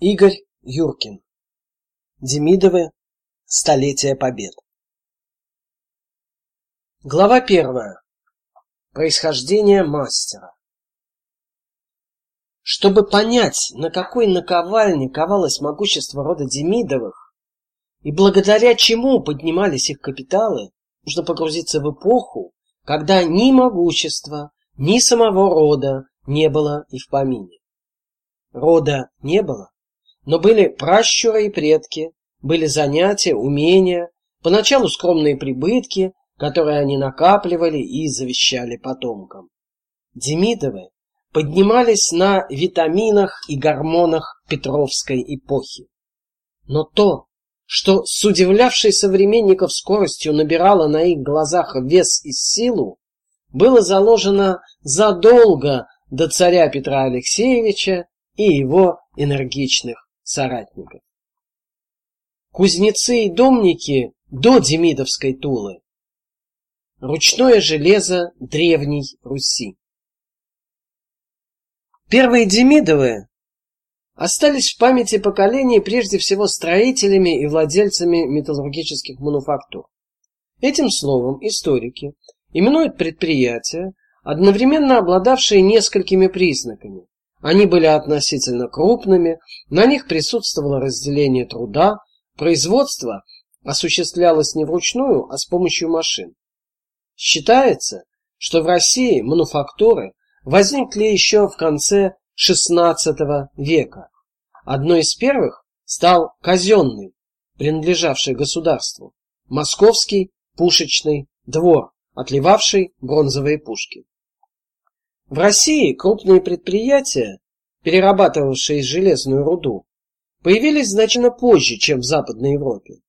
Игорь Юркин. Демидовы. Столетие побед. Глава первая. Происхождение мастера. Чтобы понять, на какой наковальне ковалось могущество рода Демидовых, и благодаря чему поднимались их капиталы, нужно погрузиться в эпоху, когда ни могущества, ни самого рода не было и в помине. Рода не было, но были пращуры и предки, были занятия, умения, поначалу скромные прибытки, которые они накапливали и завещали потомкам. Демидовы поднимались на витаминах и гормонах Петровской эпохи. Но то, что с удивлявшей современников скоростью набирало на их глазах вес и силу, было заложено задолго до царя Петра Алексеевича и его энергичных соратников. Кузнецы и домники до Демидовской Тулы. Ручное железо древней Руси. Первые Демидовы остались в памяти поколений прежде всего строителями и владельцами металлургических мануфактур. Этим словом историки именуют предприятия, одновременно обладавшие несколькими признаками, они были относительно крупными, на них присутствовало разделение труда, производство осуществлялось не вручную, а с помощью машин. Считается, что в России мануфактуры возникли еще в конце XVI века. Одной из первых стал казенный, принадлежавший государству, московский пушечный двор, отливавший бронзовые пушки. В России крупные предприятия, перерабатывавшие железную руду, появились значительно позже, чем в Западной Европе.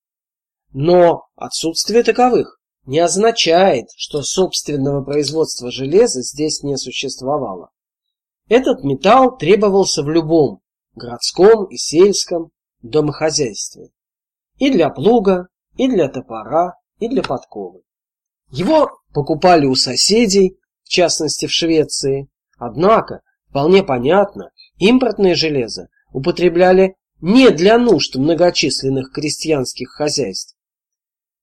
Но отсутствие таковых не означает, что собственного производства железа здесь не существовало. Этот металл требовался в любом городском и сельском домохозяйстве. И для плуга, и для топора, и для подковы. Его покупали у соседей в частности в Швеции. Однако, вполне понятно, импортное железо употребляли не для нужд многочисленных крестьянских хозяйств.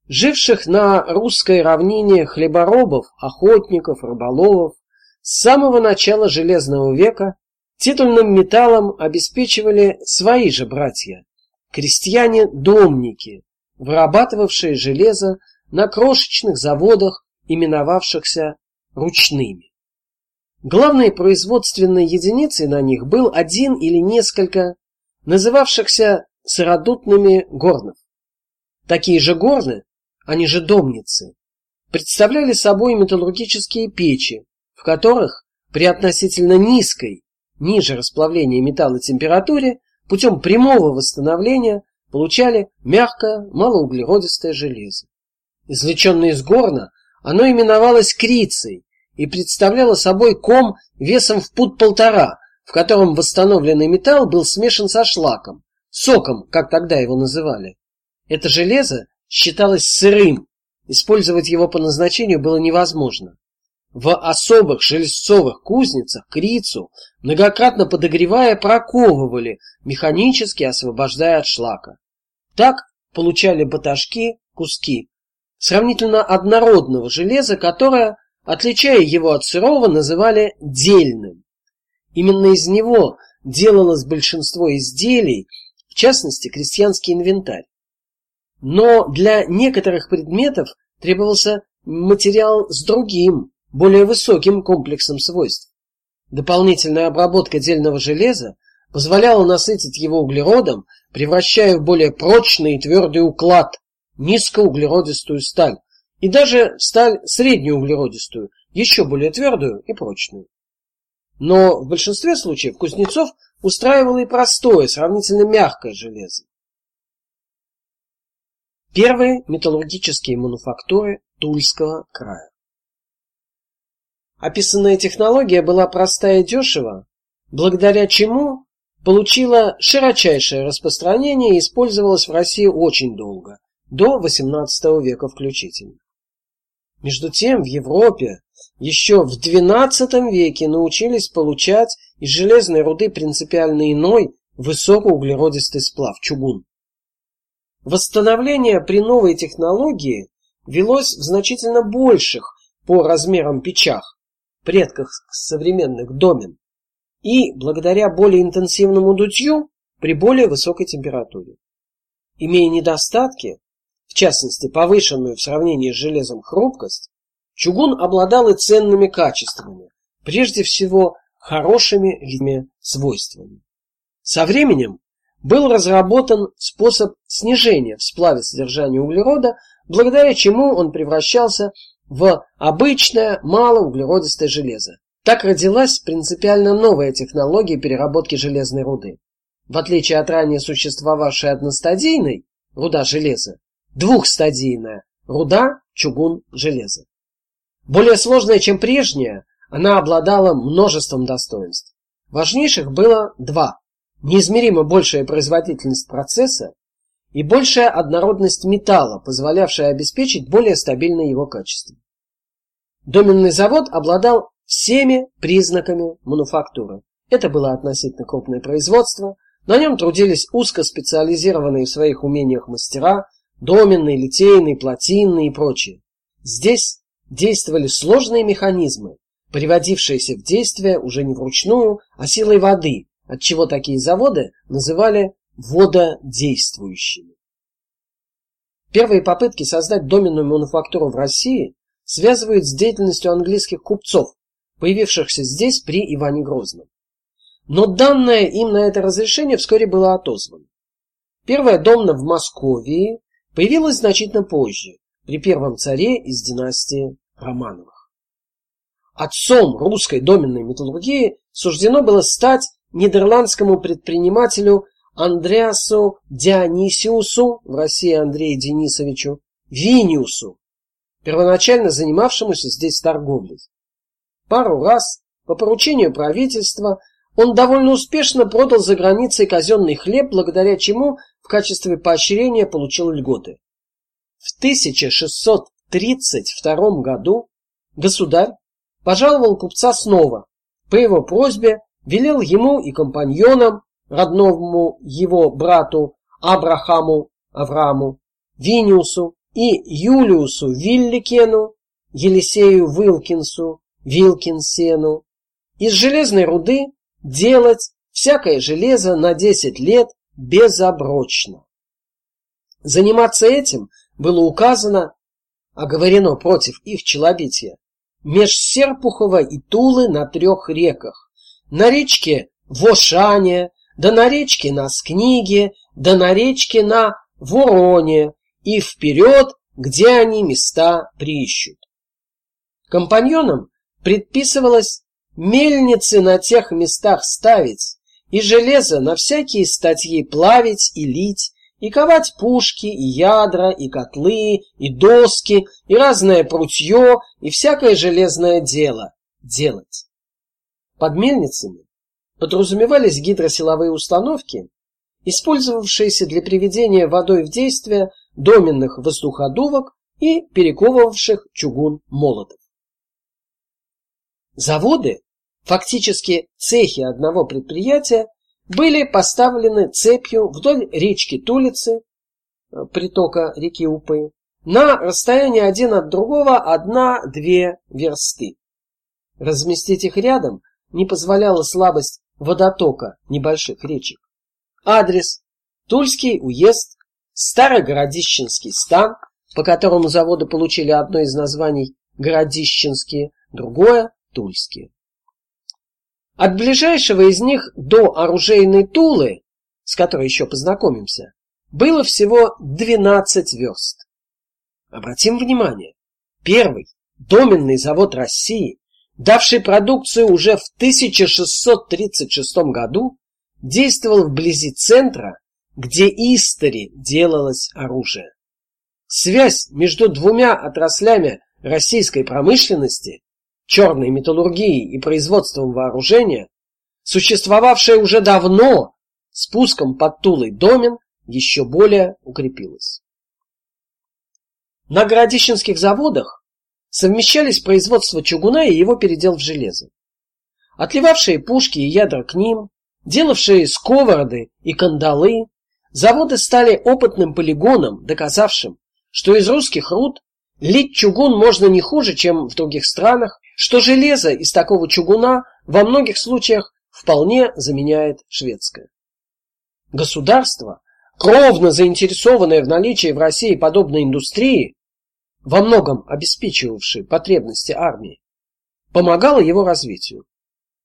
Живших на русской равнине хлеборобов, охотников, рыболовов с самого начала Железного века титульным металлом обеспечивали свои же братья, крестьяне-домники, вырабатывавшие железо на крошечных заводах, именовавшихся ручными. Главной производственной единицей на них был один или несколько называвшихся сыродутными горнов. Такие же горны, они же домницы, представляли собой металлургические печи, в которых при относительно низкой, ниже расплавления металла температуре, путем прямого восстановления получали мягкое, малоуглеродистое железо. Извлеченное из горна, оно именовалось крицей и представляла собой ком весом в пут полтора, в котором восстановленный металл был смешан со шлаком, соком, как тогда его называли. Это железо считалось сырым, использовать его по назначению было невозможно. В особых железцовых кузницах крицу, многократно подогревая, проковывали, механически освобождая от шлака. Так получали баташки, куски сравнительно однородного железа, которое отличая его от сырого, называли дельным. Именно из него делалось большинство изделий, в частности, крестьянский инвентарь. Но для некоторых предметов требовался материал с другим, более высоким комплексом свойств. Дополнительная обработка дельного железа позволяла насытить его углеродом, превращая в более прочный и твердый уклад низкоуглеродистую сталь, и даже сталь среднеуглеродистую, еще более твердую и прочную. Но в большинстве случаев Кузнецов устраивал и простое, сравнительно мягкое железо. Первые металлургические мануфактуры Тульского края. Описанная технология была проста и дешева, благодаря чему получила широчайшее распространение и использовалась в России очень долго, до XVIII века включительно. Между тем в Европе еще в XII веке научились получать из железной руды принципиально иной, высокоуглеродистый сплав чугун. Восстановление при новой технологии велось в значительно больших по размерам печах, предках современных домен, и благодаря более интенсивному дутью при более высокой температуре. Имея недостатки, частности повышенную в сравнении с железом хрупкость, чугун обладал и ценными качествами, прежде всего хорошими свойствами. Со временем был разработан способ снижения в сплаве содержания углерода, благодаря чему он превращался в обычное малоуглеродистое железо. Так родилась принципиально новая технология переработки железной руды. В отличие от ранее существовавшей одностадийной руда железа, двухстадийная руда чугун железа. Более сложная, чем прежняя, она обладала множеством достоинств. Важнейших было два неизмеримо большая производительность процесса и большая однородность металла, позволявшая обеспечить более стабильное его качество. Доменный завод обладал всеми признаками мануфактуры. Это было относительно крупное производство, на нем трудились узкоспециализированные в своих умениях мастера, доменные, литейные, плотинные и прочие. Здесь действовали сложные механизмы, приводившиеся в действие уже не вручную, а силой воды, отчего такие заводы называли вододействующими. Первые попытки создать доменную мануфактуру в России связывают с деятельностью английских купцов, появившихся здесь при Иване Грозном. Но данное им на это разрешение вскоре было отозвано. Первая домна в Москве появилась значительно позже, при первом царе из династии Романовых. Отцом русской доменной металлургии суждено было стать нидерландскому предпринимателю Андреасу Дионисиусу, в России Андрею Денисовичу, Виниусу, первоначально занимавшемуся здесь торговлей. Пару раз по поручению правительства он довольно успешно продал за границей казенный хлеб, благодаря чему в качестве поощрения получил льготы. В 1632 году государь пожаловал купца снова. По его просьбе велел ему и компаньонам, родному его брату Абрахаму Аврааму, Виниусу и Юлиусу Вилликену, Елисею Вилкинсу, Вилкинсену, из железной руды делать всякое железо на 10 лет безоброчно. Заниматься этим было указано, оговорено против их челобития, меж Серпухова и Тулы на трех реках, на речке Вошане, да на речке на Скниге, да на речке на Вороне и вперед, где они места приищут. Компаньонам предписывалось мельницы на тех местах ставить и железо на всякие статьи плавить и лить, и ковать пушки, и ядра, и котлы, и доски, и разное прутье, и всякое железное дело делать. Под мельницами подразумевались гидросиловые установки, использовавшиеся для приведения водой в действие доменных воздуходувок и перековывавших чугун молотов. Заводы, фактически цехи одного предприятия, были поставлены цепью вдоль речки Тулицы, э, притока реки Упы, на расстоянии один от другого одна-две версты. Разместить их рядом не позволяла слабость водотока небольших речек. Адрес Тульский уезд, Старогородищенский стан, по которому заводы получили одно из названий Городищенские, другое Тульские. От ближайшего из них до оружейной Тулы, с которой еще познакомимся, было всего 12 верст. Обратим внимание, первый доменный завод России давший продукцию уже в 1636 году, действовал вблизи центра, где истори делалось оружие. Связь между двумя отраслями российской промышленности, черной металлургией и производством вооружения, существовавшая уже давно, спуском под Тулой домен, еще более укрепилась. На Городищенских заводах совмещались производство чугуна и его передел в железо. Отливавшие пушки и ядра к ним, делавшие сковороды и кандалы, заводы стали опытным полигоном, доказавшим, что из русских руд лить чугун можно не хуже, чем в других странах, что железо из такого чугуна во многих случаях вполне заменяет шведское. Государство, кровно заинтересованное в наличии в России подобной индустрии, во многом обеспечивавшей потребности армии, помогало его развитию,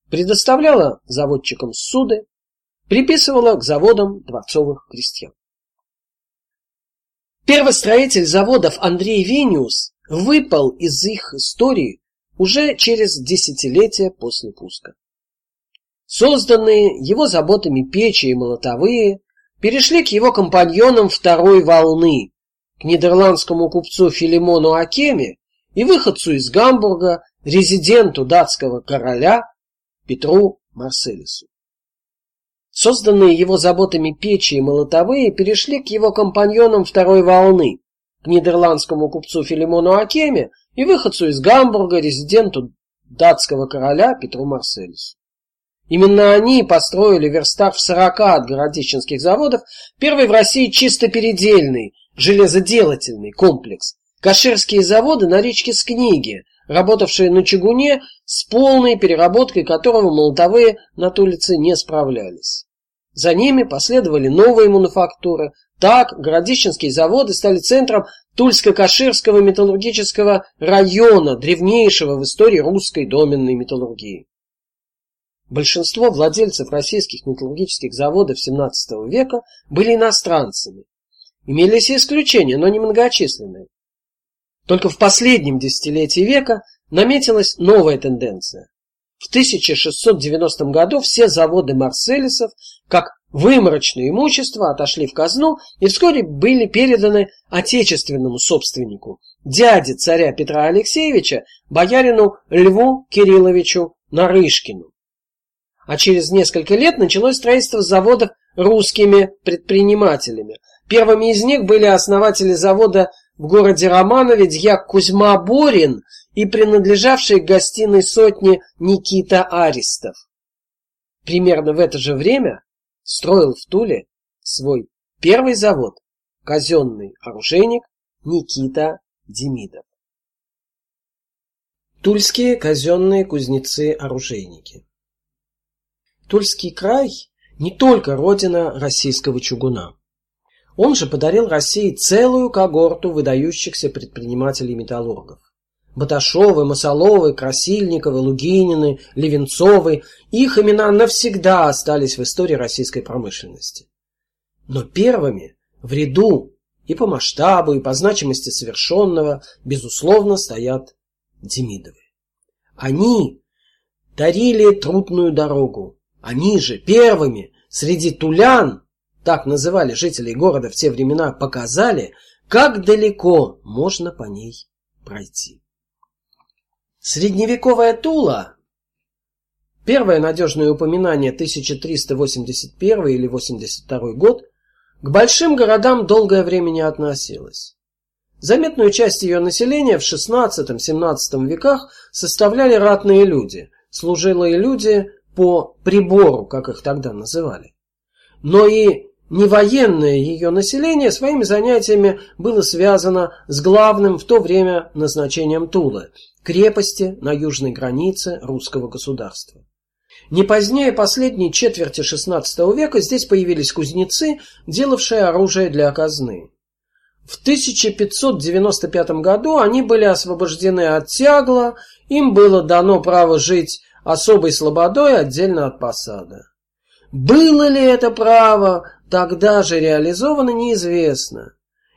предоставляло заводчикам суды, приписывало к заводам дворцовых крестьян. Первостроитель заводов Андрей Вениус выпал из их истории уже через десятилетия после пуска. Созданные его заботами печи и молотовые перешли к его компаньонам второй волны, к нидерландскому купцу Филимону Акеме и выходцу из Гамбурга, резиденту датского короля Петру Марселису. Созданные его заботами печи и молотовые перешли к его компаньонам второй волны, к нидерландскому купцу Филимону Акеме и выходцу из Гамбурга, резиденту датского короля Петру Марселису. Именно они построили верстах в 40 от городищенских заводов первый в России чисто передельный, железоделательный комплекс. Каширские заводы на речке Скниги, работавшие на чугуне, с полной переработкой которого молотовые на Тулице не справлялись. За ними последовали новые мануфактуры. Так Городищенские заводы стали центром Тульско-Каширского металлургического района, древнейшего в истории русской доменной металлургии. Большинство владельцев российских металлургических заводов XVII века были иностранцами. Имелись и исключения, но не многочисленные. Только в последнем десятилетии века наметилась новая тенденция. В 1690 году все заводы Марселисов, как выморочное имущество, отошли в казну и вскоре были переданы отечественному собственнику, дяде царя Петра Алексеевича, боярину Льву Кирилловичу Нарышкину а через несколько лет началось строительство заводов русскими предпринимателями. Первыми из них были основатели завода в городе Романове дьяк Кузьма Борин и принадлежавший к гостиной сотне Никита Аристов. Примерно в это же время строил в Туле свой первый завод казенный оружейник Никита Демидов. Тульские казенные кузнецы-оружейники Тульский край не только родина российского чугуна. Он же подарил России целую когорту выдающихся предпринимателей-металлургов. Баташовы, Масоловы, Красильниковы, Лугинины, Левенцовы – их имена навсегда остались в истории российской промышленности. Но первыми в ряду и по масштабу, и по значимости совершенного, безусловно, стоят Демидовы. Они дарили трудную дорогу, они же первыми среди тулян, так называли жителей города в те времена, показали, как далеко можно по ней пройти. Средневековая Тула, первое надежное упоминание 1381 или 82 год, к большим городам долгое время не относилась. Заметную часть ее населения в XVI-XVII веках составляли ратные люди, служилые люди по прибору, как их тогда называли. Но и невоенное ее население своими занятиями было связано с главным в то время назначением Тулы – крепости на южной границе русского государства. Не позднее последней четверти XVI века здесь появились кузнецы, делавшие оружие для казны. В 1595 году они были освобождены от тягла, им было дано право жить особой слободой отдельно от посада. Было ли это право тогда же реализовано, неизвестно.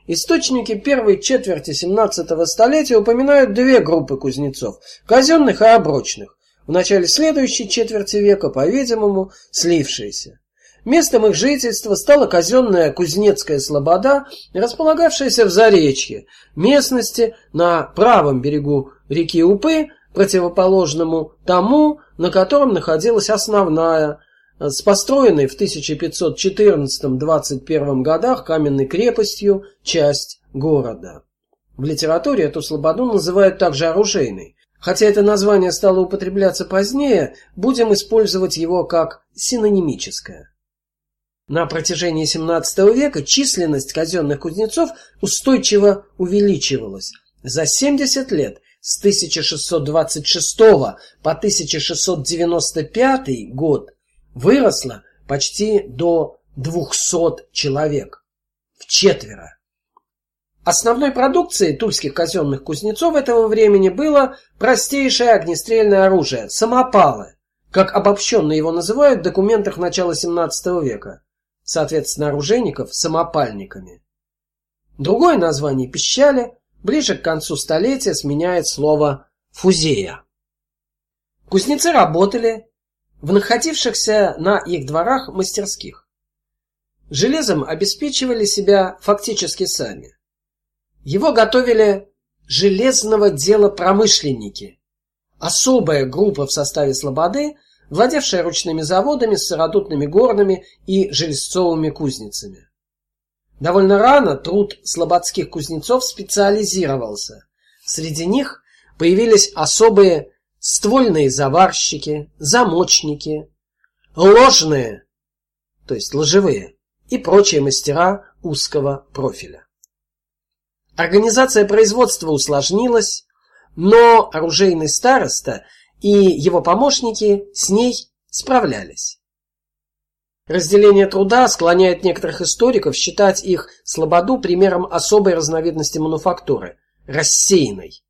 Источники первой четверти 17 столетия упоминают две группы кузнецов – казенных и оброчных, в начале следующей четверти века, по-видимому, слившиеся. Местом их жительства стала казенная Кузнецкая Слобода, располагавшаяся в Заречье, местности на правом берегу реки Упы, противоположному тому, на котором находилась основная, с построенной в 1514-21 годах каменной крепостью часть города. В литературе эту слободу называют также оружейной, Хотя это название стало употребляться позднее, будем использовать его как синонимическое. На протяжении XVII века численность казенных кузнецов устойчиво увеличивалась. За 70 лет с 1626 по 1695 год выросла почти до 200 человек. В четверо. Основной продукцией тульских казенных кузнецов этого времени было простейшее огнестрельное оружие – самопалы, как обобщенно его называют в документах начала XVII века соответственно, оружейников самопальниками. Другое название пищали ближе к концу столетия сменяет слово фузея. Кузнецы работали в находившихся на их дворах мастерских. Железом обеспечивали себя фактически сами. Его готовили железного дела промышленники, особая группа в составе слободы, владевшая ручными заводами, сыродутными горными и железцовыми кузницами. Довольно рано труд слободских кузнецов специализировался. Среди них появились особые ствольные заварщики, замочники, ложные, то есть ложевые, и прочие мастера узкого профиля. Организация производства усложнилась, но оружейный староста и его помощники с ней справлялись. Разделение труда склоняет некоторых историков считать их слободу примером особой разновидности мануфактуры рассеянной.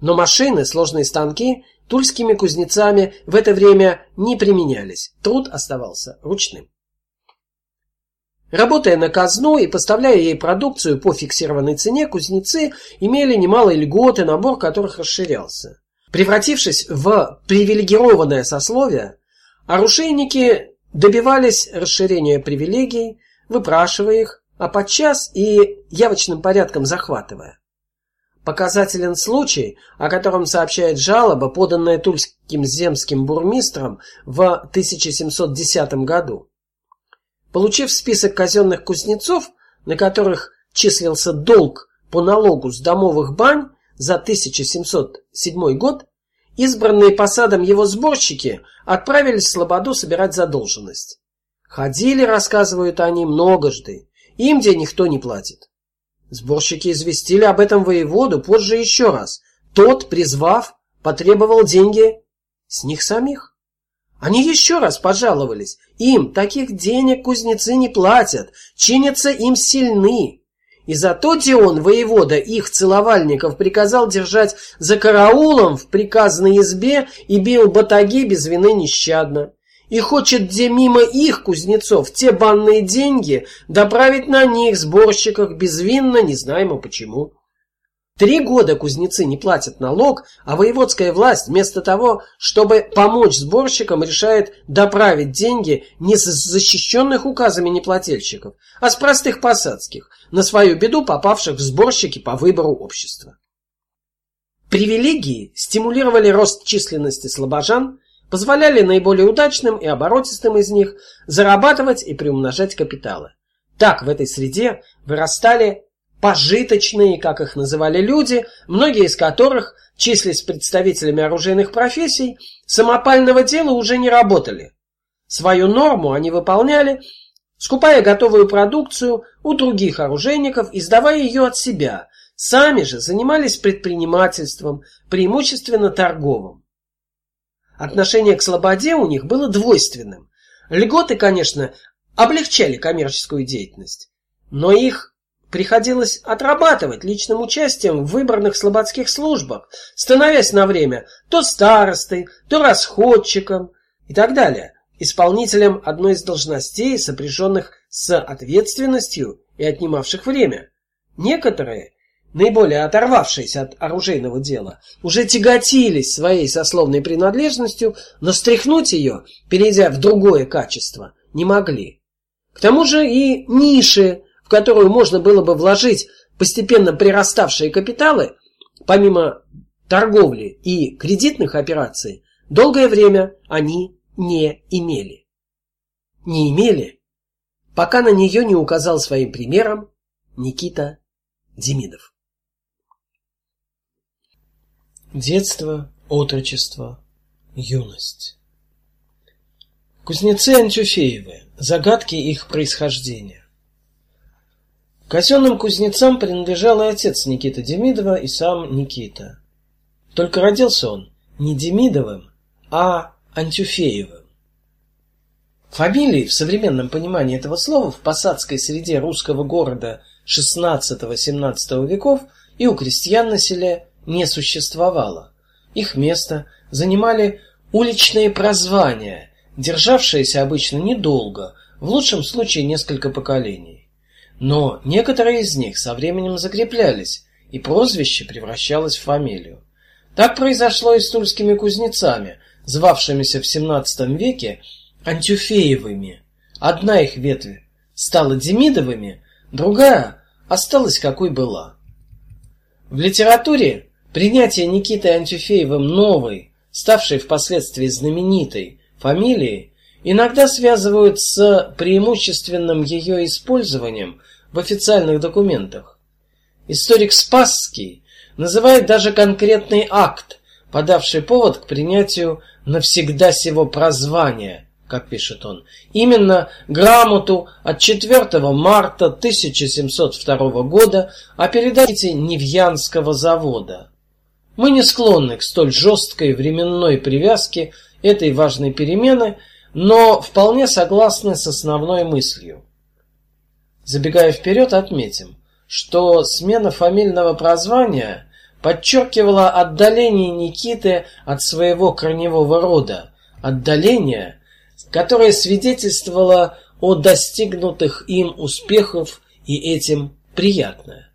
Но машины, сложные станки тульскими кузнецами в это время не применялись. Труд оставался ручным. Работая на казну и поставляя ей продукцию по фиксированной цене, кузнецы имели немалые льготы, набор которых расширялся. Превратившись в привилегированное сословие, оружейники добивались расширения привилегий, выпрашивая их, а подчас и явочным порядком захватывая. Показателен случай, о котором сообщает жалоба, поданная тульским земским бурмистром в 1710 году. Получив список казенных кузнецов, на которых числился долг по налогу с домовых бань, за 1707 год избранные посадом его сборщики отправились в Слободу собирать задолженность. Ходили, рассказывают они, многожды. Им денег никто не платит. Сборщики известили об этом воеводу позже еще раз. Тот, призвав, потребовал деньги с них самих. Они еще раз пожаловались. Им таких денег кузнецы не платят, чинятся им сильны. И зато Дион, воевода их целовальников, приказал держать за караулом в приказной избе и бил батаги без вины нещадно. И хочет где мимо их кузнецов те банные деньги доправить на них сборщиках безвинно, не знаемо почему. Три года кузнецы не платят налог, а воеводская власть вместо того, чтобы помочь сборщикам, решает доправить деньги не с защищенных указами неплательщиков, а с простых посадских, на свою беду попавших в сборщики по выбору общества. Привилегии стимулировали рост численности слабожан, позволяли наиболее удачным и оборотистым из них зарабатывать и приумножать капиталы. Так в этой среде вырастали пожиточные, как их называли люди, многие из которых, числясь представителями оружейных профессий, самопального дела уже не работали. Свою норму они выполняли, скупая готовую продукцию у других оружейников и сдавая ее от себя. Сами же занимались предпринимательством, преимущественно торговым. Отношение к слободе у них было двойственным. Льготы, конечно, облегчали коммерческую деятельность, но их Приходилось отрабатывать личным участием в выбранных слободских службах, становясь на время то старостой, то расходчиком и так далее, исполнителем одной из должностей, сопряженных с ответственностью и отнимавших время. Некоторые, наиболее оторвавшиеся от оружейного дела, уже тяготились своей сословной принадлежностью, но стряхнуть ее, перейдя в другое качество, не могли. К тому же и ниши в которую можно было бы вложить постепенно прираставшие капиталы, помимо торговли и кредитных операций, долгое время они не имели. Не имели, пока на нее не указал своим примером Никита Демидов. Детство отрочество, юность. Кузнецы Антюфеевы. Загадки их происхождения. Казенным кузнецам принадлежал и отец Никиты Демидова, и сам Никита. Только родился он не Демидовым, а Антюфеевым. Фамилии в современном понимании этого слова в посадской среде русского города XVI-XVII веков и у крестьян на селе не существовало. Их место занимали уличные прозвания, державшиеся обычно недолго, в лучшем случае несколько поколений. Но некоторые из них со временем закреплялись, и прозвище превращалось в фамилию. Так произошло и с тульскими кузнецами, звавшимися в XVII веке Антюфеевыми. Одна их ветвь стала Демидовыми, другая осталась какой была. В литературе принятие Никитой Антюфеевым новой, ставшей впоследствии знаменитой фамилии, иногда связывают с преимущественным ее использованием в официальных документах. Историк Спасский называет даже конкретный акт, подавший повод к принятию навсегда сего прозвания, как пишет он, именно грамоту от 4 марта 1702 года о передаче Невьянского завода. Мы не склонны к столь жесткой временной привязке этой важной перемены, но вполне согласны с основной мыслью. Забегая вперед, отметим, что смена фамильного прозвания подчеркивала отдаление Никиты от своего корневого рода, отдаление, которое свидетельствовало о достигнутых им успехах и этим приятное.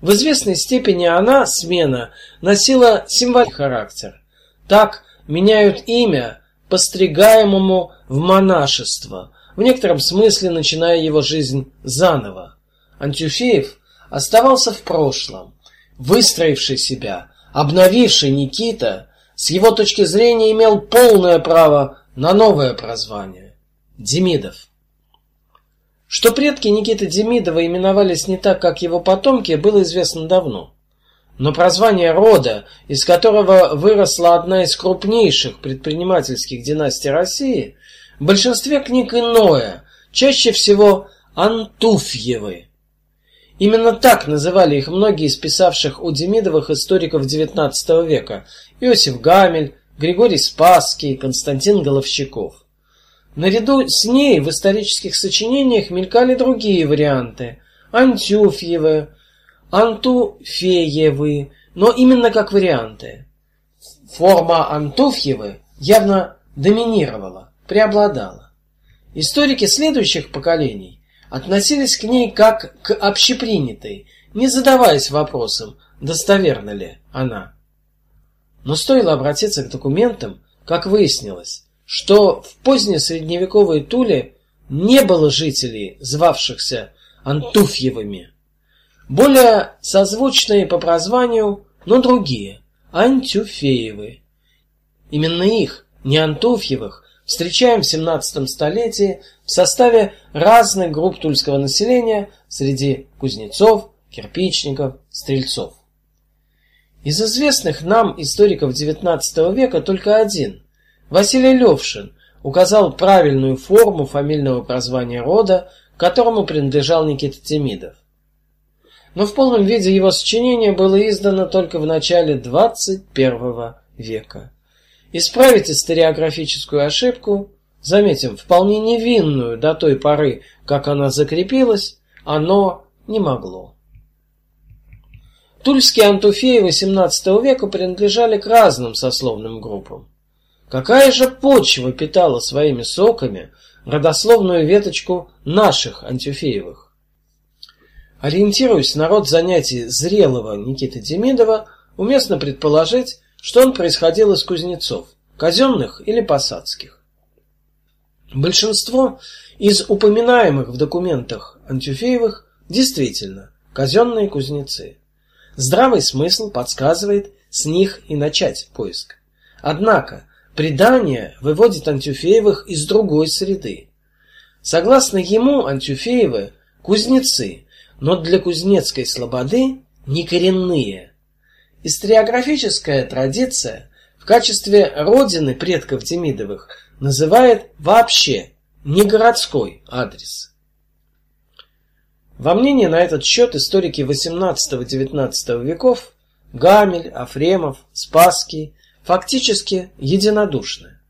В известной степени она, смена, носила символьный характер. Так меняют имя постригаемому в монашество, в некотором смысле начиная его жизнь заново. Антюфеев оставался в прошлом, выстроивший себя, обновивший Никита, с его точки зрения имел полное право на новое прозвание Демидов. Что предки Никиты Демидова именовались не так, как его потомки, было известно давно. Но прозвание рода, из которого выросла одна из крупнейших предпринимательских династий России, в большинстве книг иное, чаще всего Антуфьевы. Именно так называли их многие из писавших у Демидовых историков XIX века: Иосиф Гамель, Григорий Спасский, Константин Головщиков. Наряду с ней в исторических сочинениях мелькали другие варианты: Антюфьевы, Антуфеевы, но именно как варианты. Форма Антуфьевы явно доминировала, преобладала. Историки следующих поколений относились к ней как к общепринятой, не задаваясь вопросом, достоверна ли она. Но стоило обратиться к документам, как выяснилось, что в позднесредневековой Туле не было жителей, звавшихся Антуфьевыми. Более созвучные по прозванию, но другие Антюфеевы. Именно их, не Антуфьевых, встречаем в 17 столетии в составе разных групп тульского населения среди кузнецов, кирпичников, стрельцов. Из известных нам историков XIX века только один, Василий Левшин, указал правильную форму фамильного прозвания рода, которому принадлежал Никита Демидов. Но в полном виде его сочинение было издано только в начале XXI века. Исправить историографическую ошибку, заметим, вполне невинную до той поры, как она закрепилась, оно не могло. Тульские антуфеи XVIII века принадлежали к разным сословным группам. Какая же почва питала своими соками родословную веточку наших антюфеевых? Ориентируясь на род занятий зрелого Никиты Демидова, уместно предположить, что он происходил из кузнецов, казенных или посадских. Большинство из упоминаемых в документах Антюфеевых действительно казенные кузнецы. Здравый смысл подсказывает с них и начать поиск. Однако предание выводит Антюфеевых из другой среды. Согласно ему, Антюфеевы кузнецы, но для кузнецкой слободы не коренные, Историографическая традиция в качестве родины предков Демидовых называет вообще не городской адрес. Во мнении на этот счет историки XVIII-XIX веков Гамель, Афремов, Спасский фактически единодушны.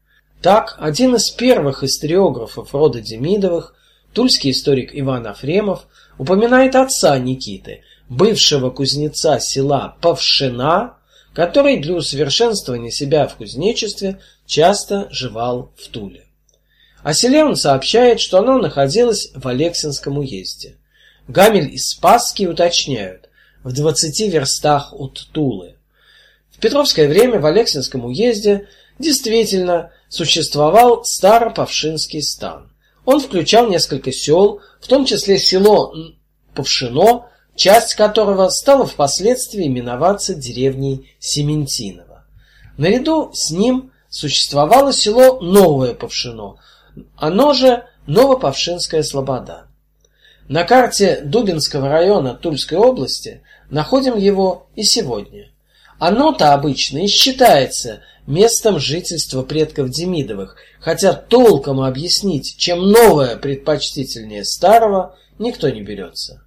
Так, один из первых историографов рода Демидовых, тульский историк Иван Афремов, упоминает отца Никиты, бывшего кузнеца села Павшина, который для усовершенствования себя в кузнечестве часто жевал в Туле. О селе он сообщает, что оно находилось в Алексинском уезде. Гамель и Спасский уточняют, в 20 верстах от Тулы. Петровское время в Алексинском уезде действительно существовал Старопавшинский стан. Он включал несколько сел, в том числе село Павшино, часть которого стала впоследствии именоваться деревней Сементиново. Наряду с ним существовало село Новое Павшино, оно же Новопавшинская Слобода. На карте Дубинского района Тульской области находим его и сегодня. Оно-то обычно и считается местом жительства предков Демидовых, хотя толком объяснить, чем новое предпочтительнее старого, никто не берется.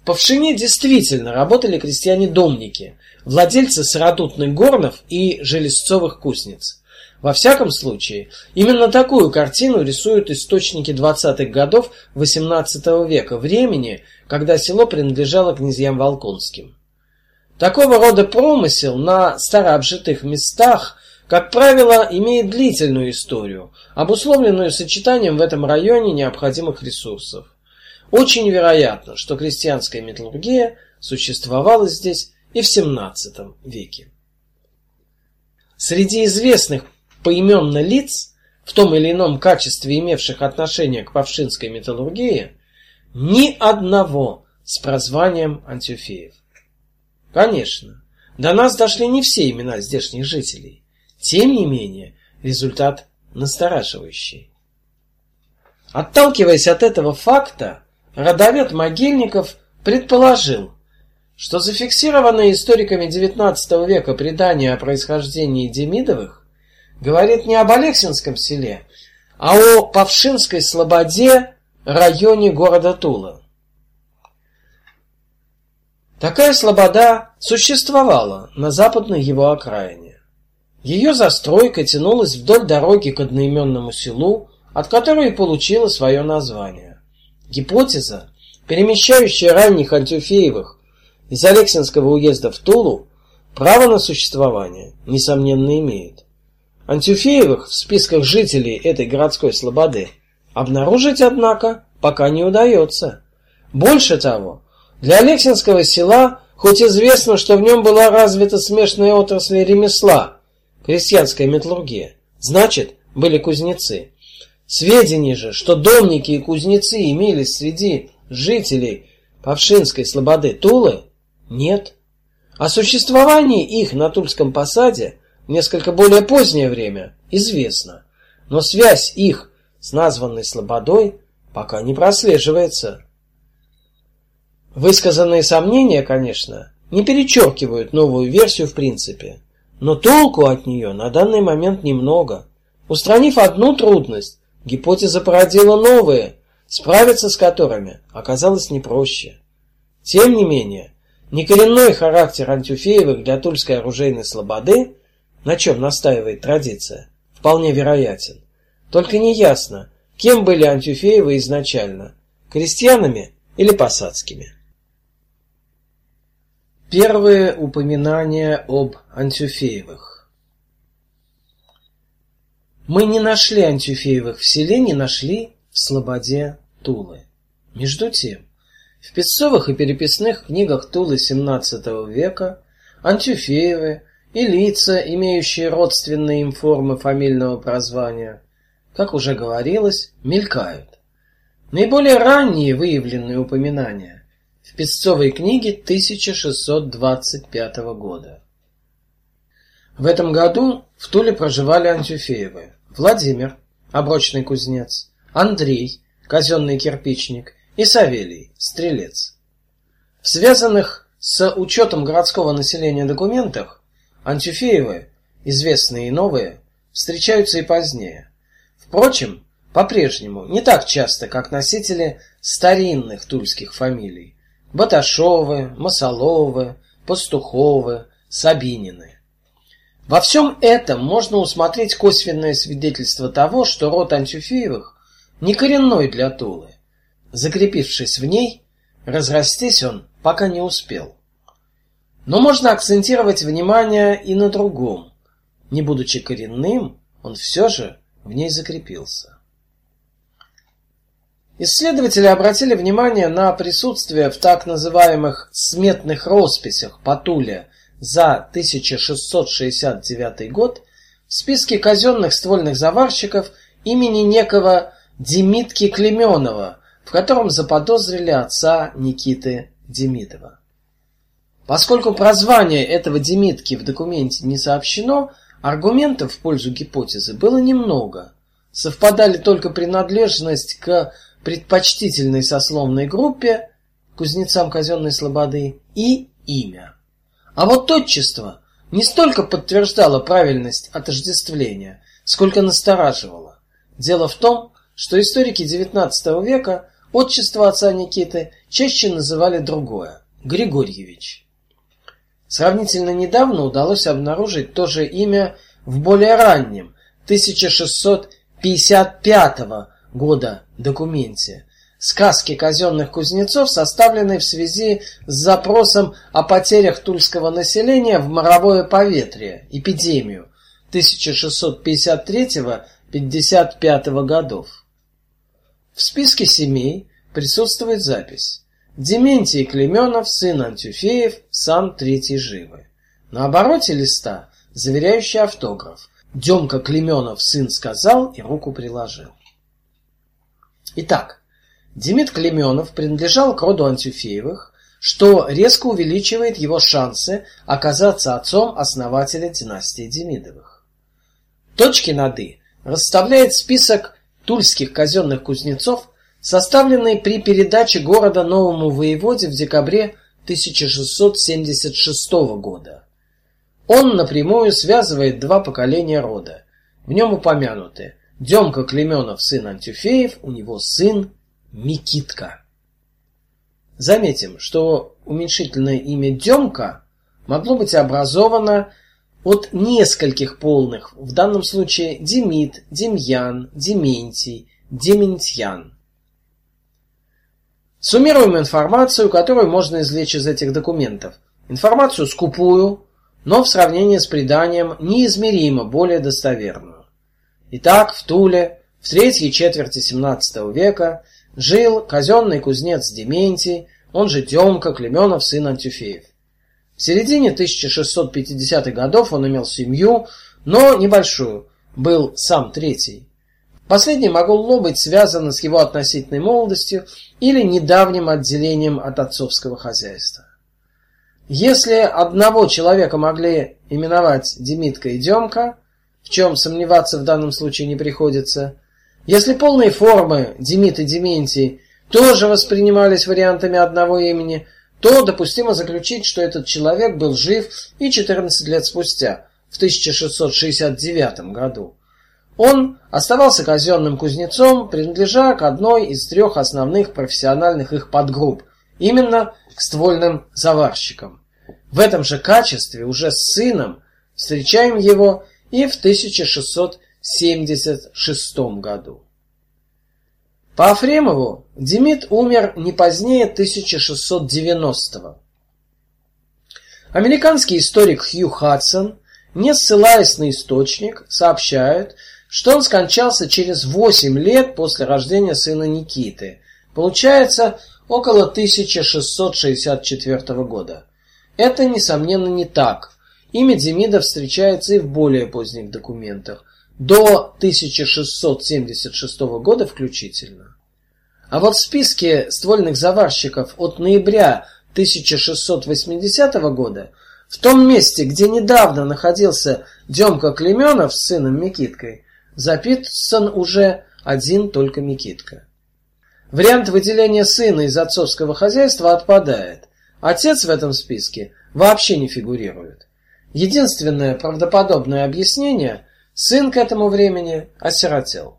В Павшине действительно работали крестьяне-домники, владельцы сыродутных горнов и железцовых кузниц. Во всяком случае, именно такую картину рисуют источники 20-х годов XVIII века, времени, когда село принадлежало князьям Волконским. Такого рода промысел на старообжитых местах, как правило, имеет длительную историю, обусловленную сочетанием в этом районе необходимых ресурсов. Очень вероятно, что крестьянская металлургия существовала здесь и в XVII веке. Среди известных поименно лиц, в том или ином качестве имевших отношение к павшинской металлургии, ни одного с прозванием Антюфеев. Конечно, до нас дошли не все имена здешних жителей. Тем не менее, результат настораживающий. Отталкиваясь от этого факта, родовед Могильников предположил, что зафиксированное историками XIX века предание о происхождении Демидовых говорит не об Алексинском селе, а о Павшинской слободе, районе города Тула. Такая слобода существовала на западной его окраине. Ее застройка тянулась вдоль дороги к одноименному селу, от которой и получила свое название. Гипотеза, перемещающая ранних Антюфеевых из Алексинского уезда в Тулу, право на существование, несомненно, имеет. Антюфеевых в списках жителей этой городской слободы обнаружить, однако, пока не удается. Больше того, для Алексинского села, хоть известно, что в нем была развита смешанная отрасль ремесла, крестьянская металлургия, значит, были кузнецы. Сведений же, что домники и кузнецы имелись среди жителей Павшинской слободы Тулы, нет. О существовании их на Тульском посаде несколько более позднее время известно, но связь их с названной слободой пока не прослеживается. Высказанные сомнения, конечно, не перечеркивают новую версию в принципе, но толку от нее на данный момент немного. Устранив одну трудность, гипотеза породила новые, справиться с которыми оказалось не проще. Тем не менее, некоренной характер Антюфеевых для Тульской оружейной слободы на чем настаивает традиция, вполне вероятен. Только неясно, кем были Антюфеевы изначально – крестьянами или посадскими. Первые упоминания об Антюфеевых. Мы не нашли Антюфеевых в селе, не нашли в Слободе Тулы. Между тем, в песцовых и переписных книгах Тулы XVII века Антюфеевы и лица, имеющие родственные им формы фамильного прозвания, как уже говорилось, мелькают. Наиболее ранние выявленные упоминания в Песцовой книге 1625 года. В этом году в Туле проживали Антюфеевы: Владимир, оброчный кузнец, Андрей, казенный кирпичник, и Савелий, стрелец. В связанных с учетом городского населения документах Антюфеевы известные и новые, встречаются и позднее. Впрочем, по-прежнему не так часто, как носители старинных тульских фамилий: Баташовы, Масоловы, Пастуховы, Сабинины. Во всем этом можно усмотреть косвенное свидетельство того, что род Антюфеевых не коренной для Тулы. Закрепившись в ней, разрастись он пока не успел. Но можно акцентировать внимание и на другом. Не будучи коренным, он все же в ней закрепился. Исследователи обратили внимание на присутствие в так называемых сметных росписях по Туле за 1669 год в списке казенных ствольных заварщиков имени некого Демитки Клеменова, в котором заподозрили отца Никиты Демидова. Поскольку прозвание этого Демитки в документе не сообщено, аргументов в пользу гипотезы было немного. Совпадали только принадлежность к предпочтительной сословной группе кузнецам казенной слободы и имя. А вот отчество не столько подтверждало правильность отождествления, сколько настораживало. Дело в том, что историки XIX века отчество отца Никиты чаще называли другое Григорьевич. Сравнительно недавно удалось обнаружить то же имя в более раннем 1655 года документе, Сказки казенных кузнецов, составленные в связи с запросом о потерях тульского населения в моровое поветрие, эпидемию 1653-55 годов. В списке семей присутствует запись: Дементий Клеменов, сын Антюфеев, сам третий живы. На обороте листа заверяющий автограф. Демка Клеменов сын сказал и руку приложил. Итак, Демид Клеменов принадлежал к роду Антюфеевых, что резко увеличивает его шансы оказаться отцом основателя династии Демидовых. Точки над «и» расставляет список тульских казенных кузнецов, составленный при передаче города новому воеводе в декабре 1676 года. Он напрямую связывает два поколения рода. В нем упомянуты Демка Клеменов, сын Антюфеев, у него сын Микитка. Заметим, что уменьшительное имя Демка могло быть образовано от нескольких полных, в данном случае Демид, Демьян, Дементий, Дементьян. Суммируем информацию, которую можно извлечь из этих документов. Информацию скупую, но в сравнении с преданием неизмеримо более достоверную. Итак, в Туле в третьей четверти XVII века жил казенный кузнец Дементий, он же Демка Клеменов, сын Антюфеев. В середине 1650-х годов он имел семью, но небольшую, был сам третий. Последнее могло быть связано с его относительной молодостью или недавним отделением от отцовского хозяйства. Если одного человека могли именовать Демитка и Демка, в чем сомневаться в данном случае не приходится, если полные формы Демид и Дементий тоже воспринимались вариантами одного имени, то допустимо заключить, что этот человек был жив и 14 лет спустя, в 1669 году. Он оставался казенным кузнецом, принадлежа к одной из трех основных профессиональных их подгрупп, именно к ствольным заварщикам. В этом же качестве уже с сыном встречаем его и в 1670 1976 году. По Афремову Демид умер не позднее 1690 -го. Американский историк Хью Хадсон, не ссылаясь на источник, сообщает, что он скончался через 8 лет после рождения сына Никиты. Получается около 1664 года. Это несомненно не так. Имя Демида встречается и в более поздних документах, до 1676 года включительно. А вот в списке ствольных заварщиков от ноября 1680 года, в том месте, где недавно находился Демка Клеменов с сыном Микиткой, записан уже один только Микитка. Вариант выделения сына из отцовского хозяйства отпадает. Отец в этом списке вообще не фигурирует. Единственное правдоподобное объяснение – сын к этому времени осиротел.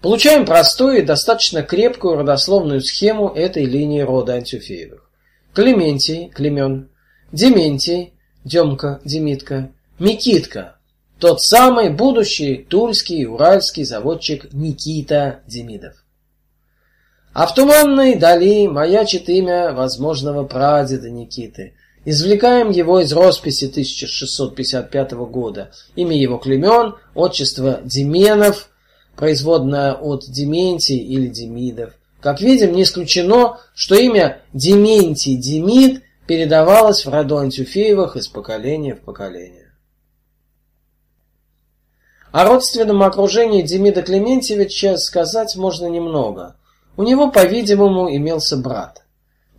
Получаем простую и достаточно крепкую родословную схему этой линии рода Антюфеевых. Клементий, Клемен, Дементий, Демка, Демитка, Микитка, тот самый будущий тульский уральский заводчик Никита Демидов. А в туманной дали маячит имя возможного прадеда Никиты. Извлекаем его из росписи 1655 года. Имя его Клемен, отчество Деменов, производное от Дементий или Демидов. Как видим, не исключено, что имя Дементий Демид передавалось в роду Антюфеевых из поколения в поколение. О родственном окружении Демида Клементьевича сказать можно немного. У него, по-видимому, имелся брат.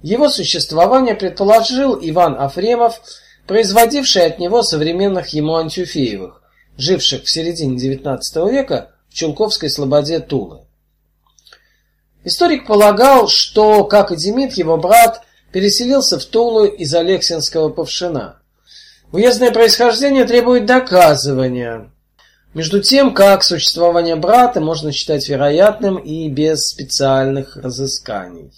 Его существование предположил Иван Афремов, производивший от него современных ему Антюфеевых, живших в середине XIX века в Чулковской слободе Тулы. Историк полагал, что, как и Демид, его брат переселился в Тулу из Алексинского Повшина. Уездное происхождение требует доказывания. Между тем, как существование брата можно считать вероятным и без специальных разысканий.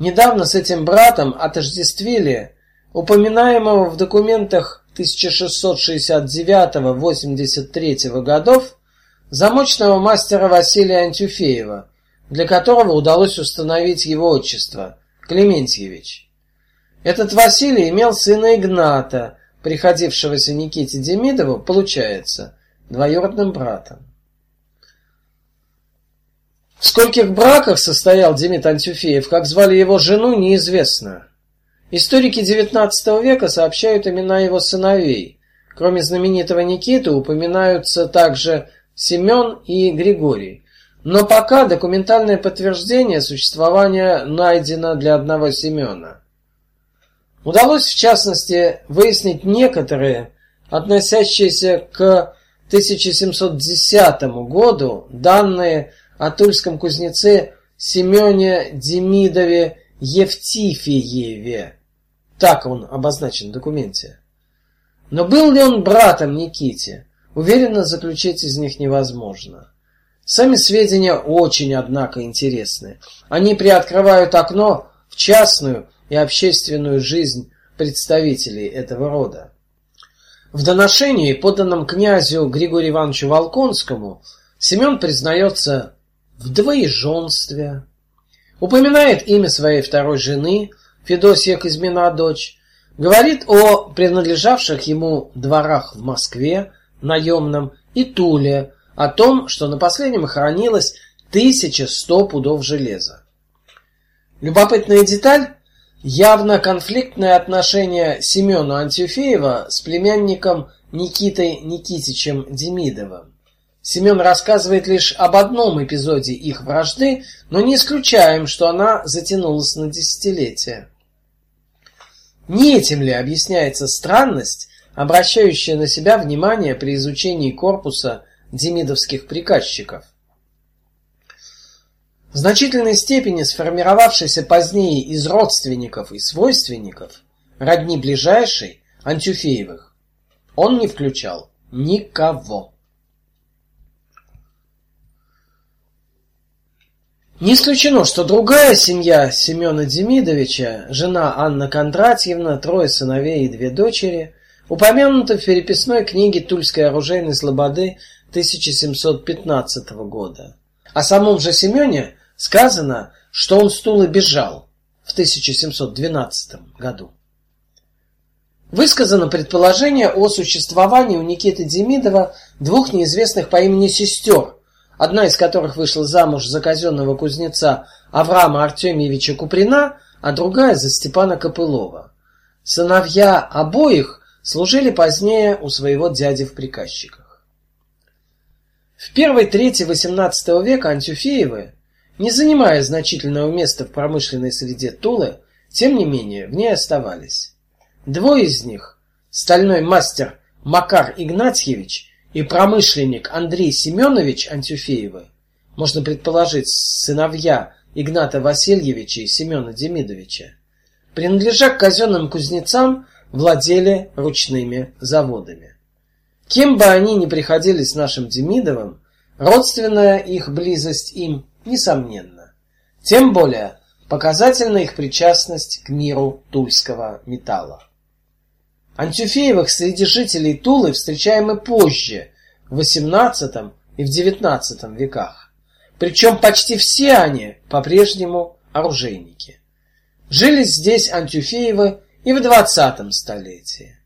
Недавно с этим братом отождествили упоминаемого в документах 1669-83 годов замочного мастера Василия Антюфеева, для которого удалось установить его отчество Клементьевич. Этот Василий имел сына Игната, приходившегося Никите Демидову, получается, двоюродным братом. В скольких браках состоял Демид Антюфеев, как звали его жену, неизвестно. Историки XIX века сообщают имена его сыновей. Кроме знаменитого Никиты упоминаются также Семен и Григорий. Но пока документальное подтверждение существования найдено для одного Семена. Удалось в частности выяснить некоторые, относящиеся к 1710 году данные о тульском кузнеце Семене Демидове Евтифиеве. Так он обозначен в документе. Но был ли он братом Никите? Уверенно заключить из них невозможно. Сами сведения очень, однако, интересны. Они приоткрывают окно в частную и общественную жизнь представителей этого рода. В доношении, поданном князю Григорию Ивановичу Волконскому, Семен признается в двоеженстве, упоминает имя своей второй жены, Федосия Кузьмина дочь, говорит о принадлежавших ему дворах в Москве, наемном и Туле, о том, что на последнем хранилось 1100 пудов железа. Любопытная деталь Явно конфликтное отношение Семена Антюфеева с племянником Никитой Никитичем Демидовым. Семен рассказывает лишь об одном эпизоде их вражды, но не исключаем, что она затянулась на десятилетия. Не этим ли объясняется странность, обращающая на себя внимание при изучении корпуса демидовских приказчиков? в значительной степени сформировавшийся позднее из родственников и свойственников, родни ближайшей, Антюфеевых, он не включал никого. Не исключено, что другая семья Семена Демидовича, жена Анна Кондратьевна, трое сыновей и две дочери, упомянута в переписной книге Тульской оружейной слободы 1715 года. О самом же Семене Сказано, что он с Тулы бежал в 1712 году. Высказано предположение о существовании у Никиты Демидова двух неизвестных по имени сестер, одна из которых вышла замуж за казенного кузнеца Авраама Артемьевича Куприна, а другая за Степана Копылова. Сыновья обоих служили позднее у своего дяди в приказчиках. В первой трети XVIII века Антюфеевы не занимая значительного места в промышленной среде Тулы, тем не менее в ней оставались. Двое из них, стальной мастер Макар Игнатьевич и промышленник Андрей Семенович Антюфеевы, можно предположить, сыновья Игната Васильевича и Семена Демидовича, принадлежа к казенным кузнецам, владели ручными заводами. Кем бы они ни приходились нашим Демидовым, родственная их близость им несомненно. Тем более показательна их причастность к миру тульского металла. Антюфеевых среди жителей Тулы встречаем и позже, в XVIII и в XIX веках. Причем почти все они по-прежнему оружейники. Жили здесь Антюфеевы и в двадцатом столетии.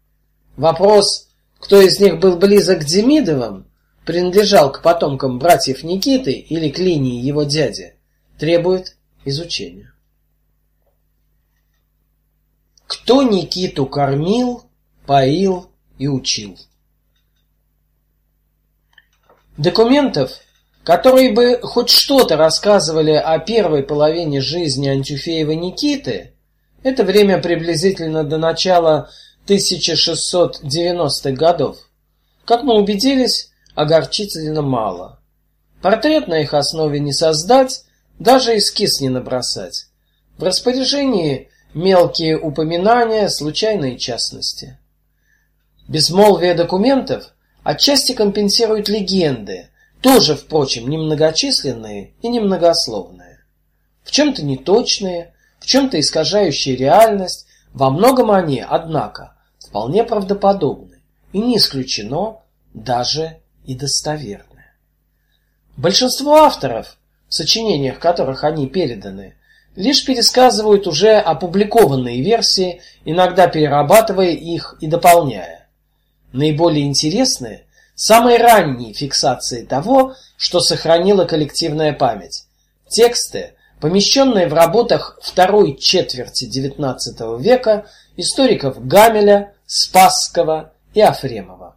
Вопрос, кто из них был близок к Демидовым, принадлежал к потомкам братьев Никиты или к линии его дяди, требует изучения. Кто Никиту кормил, поил и учил? Документов, которые бы хоть что-то рассказывали о первой половине жизни Антюфеева Никиты, это время приблизительно до начала 1690-х годов. Как мы убедились, огорчительно мало. Портрет на их основе не создать, даже эскиз не набросать. В распоряжении мелкие упоминания, случайные частности. Безмолвие документов отчасти компенсирует легенды, тоже, впрочем, немногочисленные и немногословные. В чем-то неточные, в чем-то искажающие реальность, во многом они, однако, вполне правдоподобны и не исключено даже и достоверны. Большинство авторов, в сочинениях которых они переданы, лишь пересказывают уже опубликованные версии, иногда перерабатывая их и дополняя. Наиболее интересные самые ранние фиксации того, что сохранила коллективная память. Тексты, помещенные в работах второй четверти XIX века историков Гамеля, Спасского и Афремова.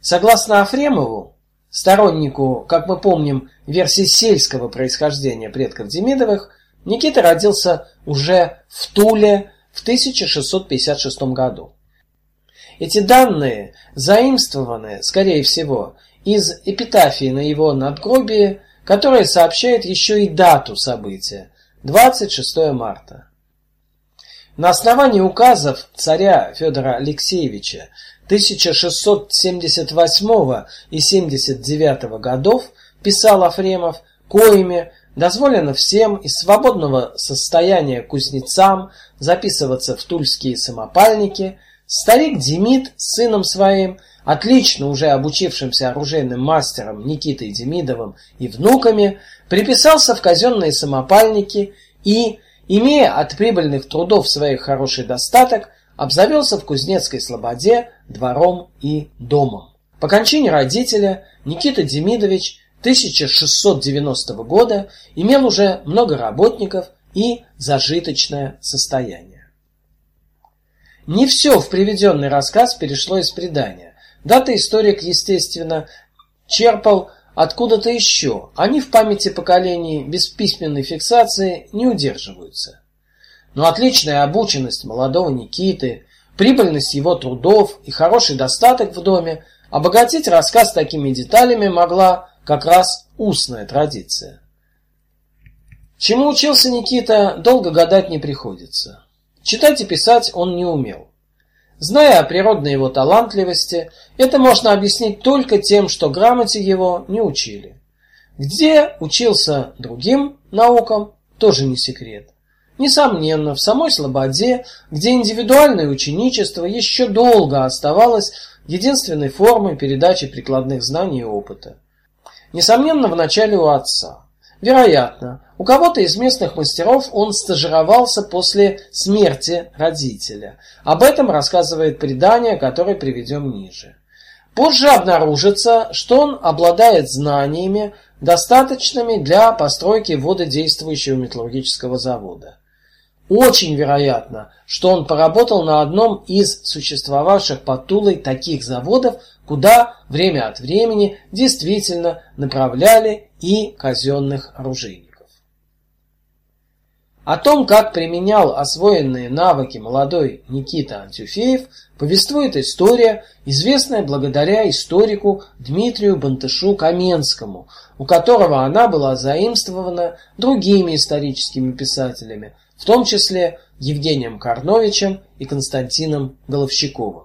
Согласно Афремову, стороннику, как мы помним, версии сельского происхождения предков Демидовых, Никита родился уже в Туле в 1656 году. Эти данные заимствованы, скорее всего, из эпитафии на его надгробии которая сообщает еще и дату события 26 марта. На основании указов царя Федора Алексеевича 1678 и 79 годов писал Афремов, коими дозволено всем из свободного состояния кузнецам записываться в тульские самопальники, старик Демид с сыном своим отлично уже обучившимся оружейным мастером Никитой Демидовым и внуками, приписался в казенные самопальники и, имея от прибыльных трудов своих хороший достаток, обзавелся в Кузнецкой слободе двором и домом. По кончине родителя Никита Демидович 1690 года имел уже много работников и зажиточное состояние. Не все в приведенный рассказ перешло из предания. Дата историк, естественно, черпал откуда-то еще. Они в памяти поколений без письменной фиксации не удерживаются. Но отличная обученность молодого Никиты, прибыльность его трудов и хороший достаток в доме обогатить рассказ такими деталями могла как раз устная традиция. Чему учился Никита, долго гадать не приходится. Читать и писать он не умел. Зная о природной его талантливости, это можно объяснить только тем, что грамоте его не учили. Где учился другим наукам, тоже не секрет. Несомненно, в самой Слободе, где индивидуальное ученичество еще долго оставалось единственной формой передачи прикладных знаний и опыта. Несомненно, в начале у отца. Вероятно, у кого-то из местных мастеров он стажировался после смерти родителя. Об этом рассказывает предание, которое приведем ниже. Позже обнаружится, что он обладает знаниями, достаточными для постройки вододействующего металлургического завода. Очень вероятно, что он поработал на одном из существовавших под Тулой таких заводов, куда время от времени действительно направляли и казенных оружейников. О том, как применял освоенные навыки молодой Никита Антюфеев, повествует история, известная благодаря историку Дмитрию Бантышу Каменскому, у которого она была заимствована другими историческими писателями, в том числе Евгением Карновичем и Константином Головщиковым.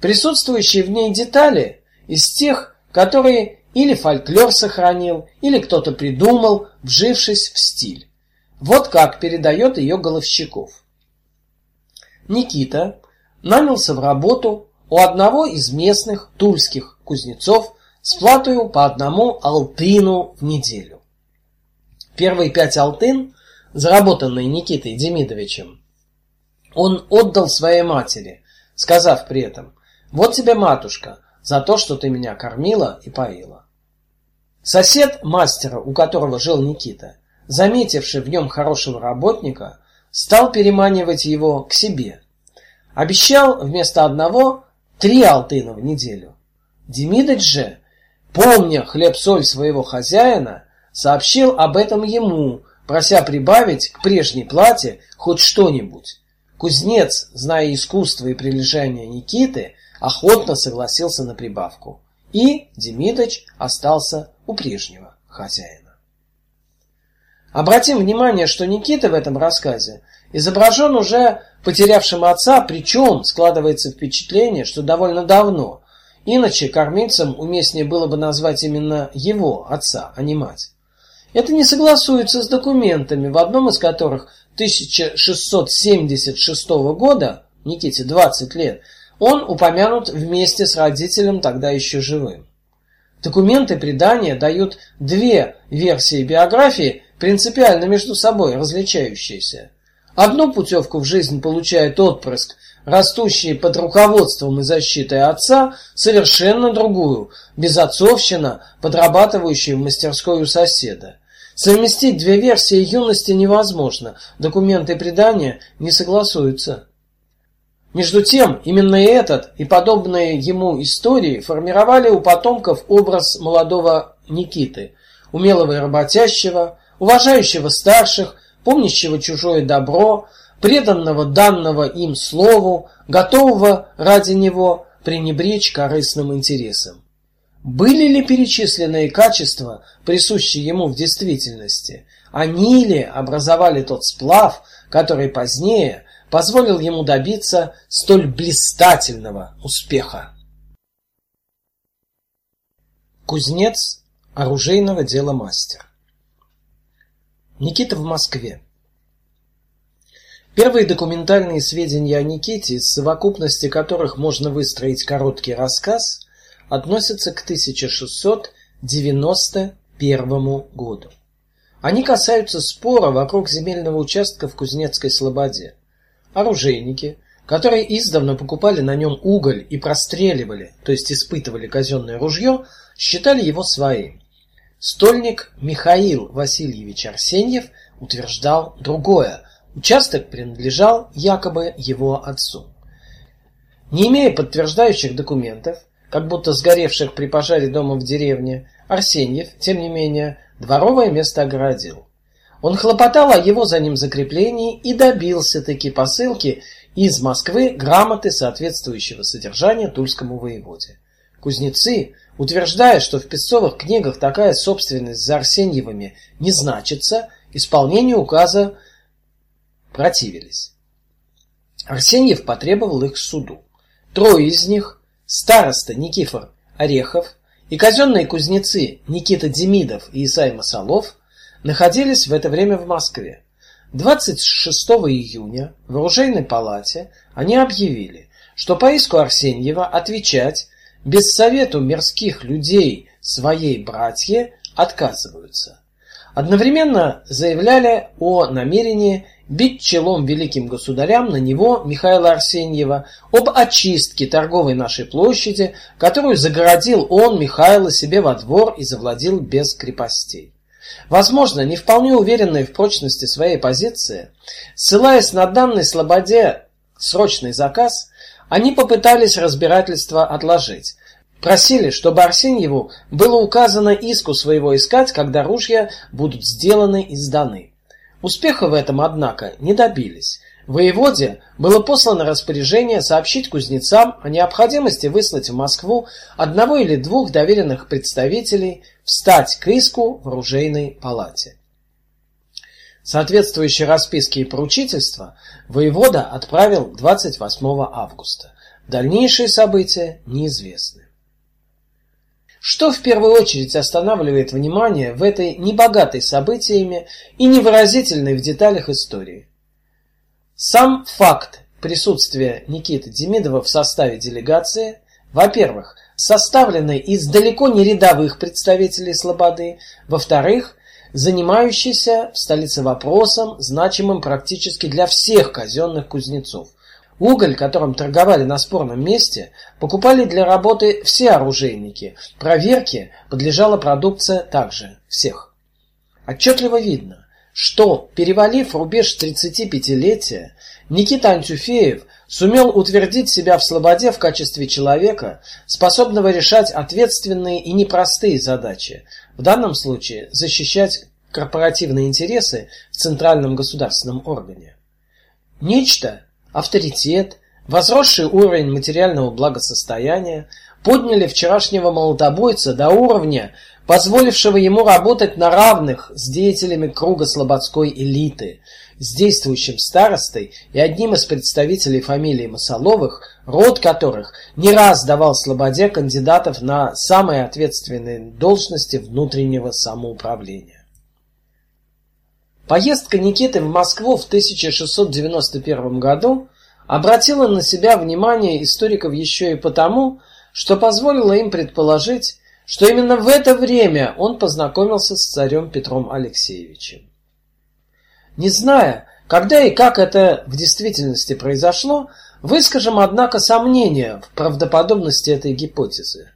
Присутствующие в ней детали из тех, которые или фольклор сохранил, или кто-то придумал, вжившись в стиль. Вот как передает ее Головщиков. Никита нанялся в работу у одного из местных тульских кузнецов с платою по одному алтыну в неделю. Первые пять алтын, заработанные Никитой Демидовичем, он отдал своей матери, сказав при этом: "Вот тебе, матушка, за то, что ты меня кормила и поила". Сосед мастера, у которого жил Никита, заметивший в нем хорошего работника, стал переманивать его к себе. Обещал вместо одного три алтына в неделю. Демидыч же, помня хлеб-соль своего хозяина, сообщил об этом ему, прося прибавить к прежней плате хоть что-нибудь. Кузнец, зная искусство и прилежание Никиты, охотно согласился на прибавку, и Демидыч остался у прежнего хозяина. Обратим внимание, что Никита в этом рассказе изображен уже потерявшим отца, причем складывается впечатление, что довольно давно. Иначе кормильцем уместнее было бы назвать именно его отца, а не мать. Это не согласуется с документами, в одном из которых 1676 года, Никите 20 лет, он упомянут вместе с родителем тогда еще живым. Документы предания дают две версии биографии, принципиально между собой различающиеся. Одну путевку в жизнь получает отпрыск, растущий под руководством и защитой отца, совершенно другую безотцовщина, подрабатывающая в мастерской у соседа. Совместить две версии юности невозможно, документы предания не согласуются. Между тем, именно этот и подобные ему истории формировали у потомков образ молодого Никиты, умелого и работящего, уважающего старших, помнящего чужое добро, преданного данного им слову, готового ради него пренебречь корыстным интересам. Были ли перечисленные качества присущие ему в действительности? Они ли образовали тот сплав, который позднее позволил ему добиться столь блистательного успеха? Кузнец оружейного дела мастер. Никита в Москве. Первые документальные сведения о Никите, из совокупности которых можно выстроить короткий рассказ, относятся к 1691 году. Они касаются спора вокруг земельного участка в Кузнецкой Слободе. Оружейники, которые издавна покупали на нем уголь и простреливали, то есть испытывали казенное ружье, считали его своим. Стольник Михаил Васильевич Арсеньев утверждал другое. Участок принадлежал якобы его отцу. Не имея подтверждающих документов, как будто сгоревших при пожаре дома в деревне, Арсеньев, тем не менее, дворовое место огородил. Он хлопотал о его за ним закреплении и добился таки посылки из Москвы грамоты соответствующего содержания тульскому воеводе. Кузнецы, утверждая, что в песцовых книгах такая собственность за Арсеньевыми не значится, исполнению указа противились. Арсеньев потребовал их суду. Трое из них, староста Никифор Орехов и казенные кузнецы Никита Демидов и Исай Масолов, находились в это время в Москве. 26 июня в оружейной палате они объявили, что по иску Арсеньева отвечать без совету мирских людей своей братье отказываются. Одновременно заявляли о намерении бить челом великим государям на него Михаила Арсеньева об очистке торговой нашей площади, которую загородил он Михаила себе во двор и завладел без крепостей. Возможно, не вполне уверенные в прочности своей позиции, ссылаясь на данный слободе срочный заказ, они попытались разбирательство отложить. Просили, чтобы Арсеньеву было указано иску своего искать, когда ружья будут сделаны и сданы. Успеха в этом, однако, не добились. Воеводе было послано распоряжение сообщить кузнецам о необходимости выслать в Москву одного или двух доверенных представителей встать к иску в оружейной палате. Соответствующие расписки и поручительства воевода отправил 28 августа. Дальнейшие события неизвестны. Что в первую очередь останавливает внимание в этой небогатой событиями и невыразительной в деталях истории? Сам факт присутствия Никиты Демидова в составе делегации, во-первых, составленной из далеко не рядовых представителей Слободы, во-вторых, занимающийся в столице вопросом, значимым практически для всех казенных кузнецов. Уголь, которым торговали на спорном месте, покупали для работы все оружейники. Проверке подлежала продукция также всех. Отчетливо видно, что, перевалив рубеж 35-летия, Никита Антюфеев сумел утвердить себя в Слободе в качестве человека, способного решать ответственные и непростые задачи, в данном случае защищать корпоративные интересы в центральном государственном органе. Нечто, авторитет, возросший уровень материального благосостояния подняли вчерашнего молотобойца до уровня, позволившего ему работать на равных с деятелями круга слободской элиты, с действующим старостой и одним из представителей фамилии Масоловых, род которых не раз давал Слободе кандидатов на самые ответственные должности внутреннего самоуправления. Поездка Никиты в Москву в 1691 году обратила на себя внимание историков еще и потому, что позволило им предположить, что именно в это время он познакомился с царем Петром Алексеевичем. Не зная, когда и как это в действительности произошло, выскажем, однако, сомнения в правдоподобности этой гипотезы.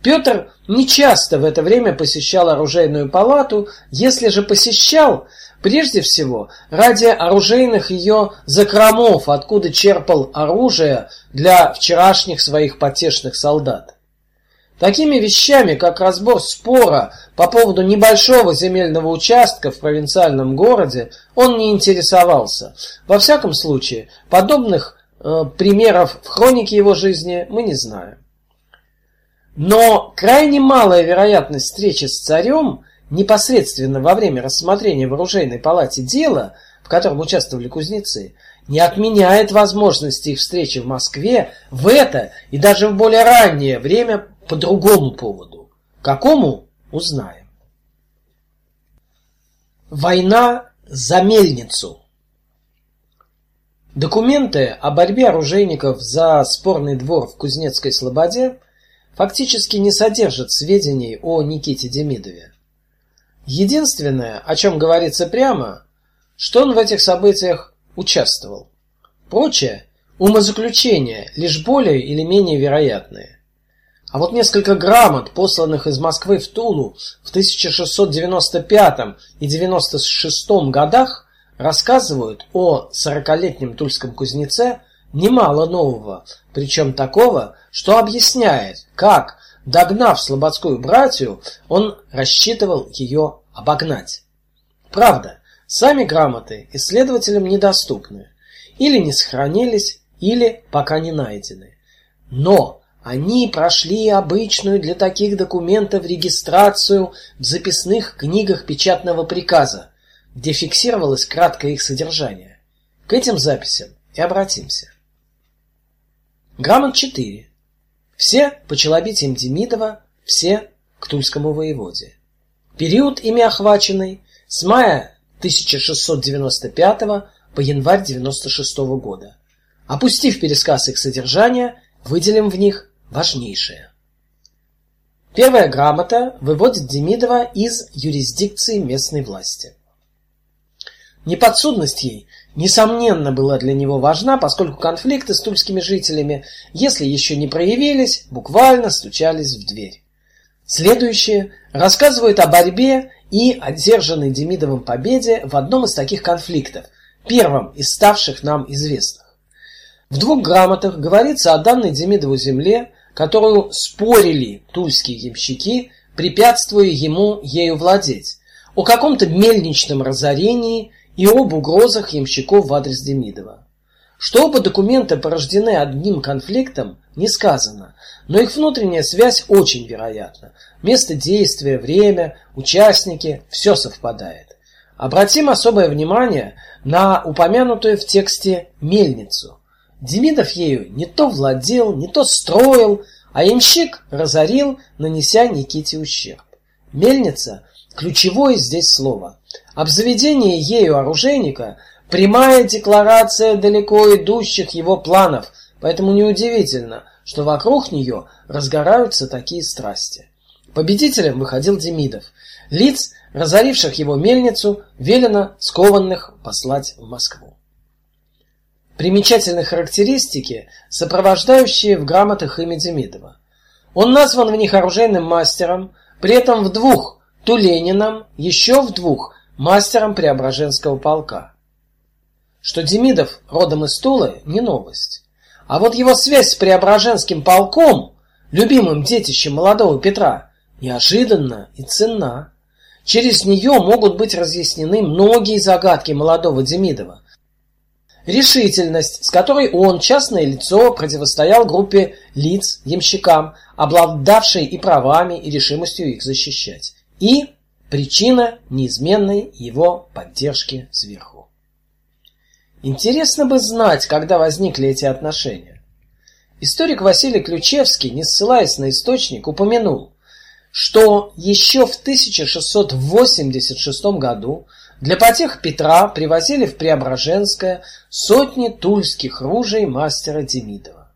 Петр не часто в это время посещал оружейную палату, если же посещал, прежде всего ради оружейных ее закромов, откуда черпал оружие для вчерашних своих потешных солдат. Такими вещами, как разбор спора по поводу небольшого земельного участка в провинциальном городе, он не интересовался. Во всяком случае, подобных э, примеров в хронике его жизни мы не знаем. Но крайне малая вероятность встречи с царем непосредственно во время рассмотрения в оружейной палате дела, в котором участвовали кузнецы, не отменяет возможности их встречи в Москве в это и даже в более раннее время по другому поводу. Какому узнаем. Война за мельницу. Документы о борьбе оружейников за спорный двор в Кузнецкой Слободе фактически не содержат сведений о Никите Демидове. Единственное, о чем говорится прямо, что он в этих событиях участвовал. Прочее умозаключения лишь более или менее вероятные. А вот несколько грамот, посланных из Москвы в Тулу в 1695 и 96 годах, рассказывают о сорокалетнем тульском кузнеце немало нового, причем такого, что объясняет, как, догнав слободскую братью, он рассчитывал ее обогнать. Правда, сами грамоты исследователям недоступны, или не сохранились, или пока не найдены. Но они прошли обычную для таких документов регистрацию в записных книгах печатного приказа, где фиксировалось краткое их содержание. К этим записям и обратимся. Грамот 4. Все по челобитиям Демидова, все к Тульскому воеводе. Период ими охваченный с мая 1695 по январь 96 года. Опустив пересказ их содержания, выделим в них важнейшее. Первая грамота выводит Демидова из юрисдикции местной власти. Неподсудность ей, несомненно, была для него важна, поскольку конфликты с тульскими жителями, если еще не проявились, буквально стучались в дверь. Следующее рассказывает о борьбе и одержанной Демидовым победе в одном из таких конфликтов, первом из ставших нам известных. В двух грамотах говорится о данной Демидову земле, которую спорили тульские ямщики, препятствуя ему ею владеть, о каком-то мельничном разорении и об угрозах ямщиков в адрес Демидова. Что оба документа порождены одним конфликтом, не сказано, но их внутренняя связь очень вероятна. Место действия, время, участники – все совпадает. Обратим особое внимание на упомянутую в тексте мельницу. Демидов ею не то владел, не то строил, а ямщик разорил, нанеся Никите ущерб. Мельница – ключевое здесь слово. Обзаведение ею оружейника – прямая декларация далеко идущих его планов, поэтому неудивительно, что вокруг нее разгораются такие страсти. Победителем выходил Демидов. Лиц, разоривших его мельницу, велено скованных послать в Москву. Примечательные характеристики, сопровождающие в грамотах имя Демидова. Он назван в них оружейным мастером, при этом в двух Туленином, еще в двух мастером Преображенского полка. Что Демидов родом из Тулы не новость. А вот его связь с Преображенским полком, любимым детищем молодого Петра, неожиданна и ценна. Через нее могут быть разъяснены многие загадки молодого Демидова, Решительность, с которой он, частное лицо, противостоял группе лиц, ямщикам, обладавшей и правами, и решимостью их защищать. И причина неизменной его поддержки сверху. Интересно бы знать, когда возникли эти отношения. Историк Василий Ключевский, не ссылаясь на источник, упомянул, что еще в 1686 году для потех Петра привозили в Преображенское сотни тульских ружей мастера Демидова.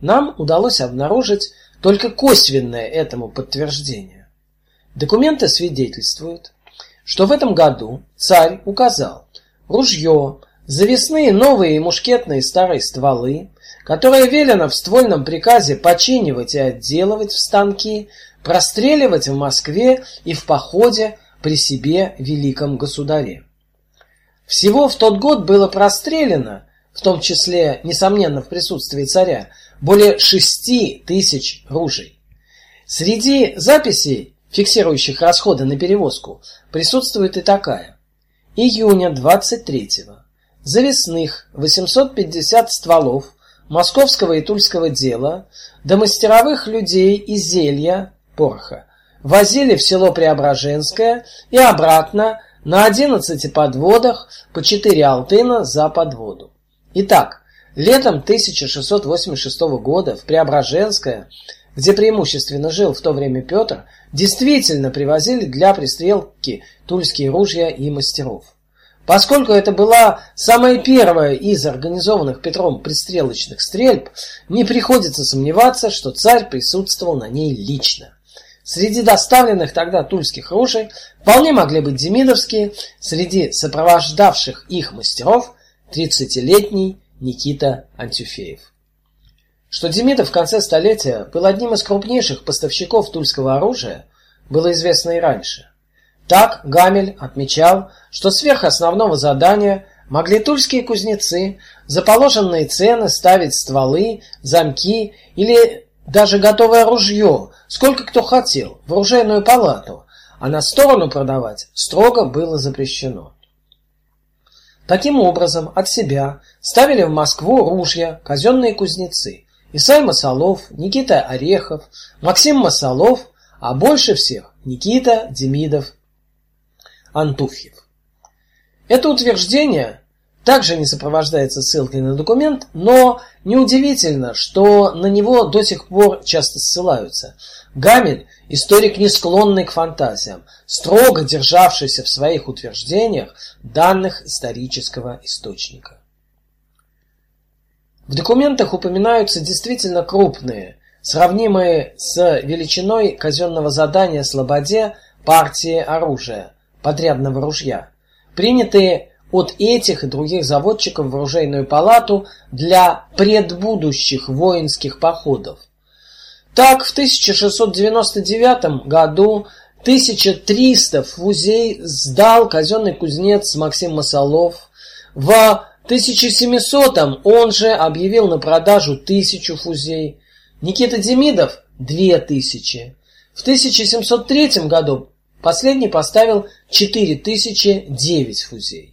Нам удалось обнаружить только косвенное этому подтверждение. Документы свидетельствуют, что в этом году царь указал ружье, завесные новые и мушкетные старые стволы, которые велено в ствольном приказе починивать и отделывать в станки, простреливать в Москве и в походе при себе великом государе. Всего в тот год было прострелено, в том числе, несомненно, в присутствии царя, более шести тысяч ружей. Среди записей, фиксирующих расходы на перевозку, присутствует и такая: июня 23-го завесных 850 стволов московского и тульского дела до мастеровых людей и зелья пороха возили в село Преображенское и обратно на 11 подводах по 4 алтына за подводу. Итак, летом 1686 года в Преображенское, где преимущественно жил в то время Петр, действительно привозили для пристрелки тульские ружья и мастеров. Поскольку это была самая первая из организованных Петром пристрелочных стрельб, не приходится сомневаться, что царь присутствовал на ней лично. Среди доставленных тогда тульских ружей вполне могли быть демидовские, среди сопровождавших их мастеров тридцатилетний Никита Антюфеев. Что Демидов в конце столетия был одним из крупнейших поставщиков тульского оружия, было известно и раньше. Так Гамель отмечал, что сверх основного задания могли тульские кузнецы за положенные цены ставить стволы, замки или даже готовое ружье, сколько кто хотел, в оружейную палату, а на сторону продавать строго было запрещено. Таким образом, от себя ставили в Москву ружья казенные кузнецы: Исай Масолов, Никита Орехов, Максим Масолов, а больше всех Никита Демидов, Антуфьев. Это утверждение также не сопровождается ссылкой на документ, но неудивительно, что на него до сих пор часто ссылаются. Гамель – историк, не склонный к фантазиям, строго державшийся в своих утверждениях данных исторического источника. В документах упоминаются действительно крупные, сравнимые с величиной казенного задания Слободе партии оружия, подрядного ружья, принятые от этих и других заводчиков в оружейную палату для предбудущих воинских походов. Так, в 1699 году 1300 фузей сдал казенный кузнец Максим Масолов. В 1700 он же объявил на продажу тысячу фузей. Никита Демидов – две тысячи. В 1703 году последний поставил 4009 фузей.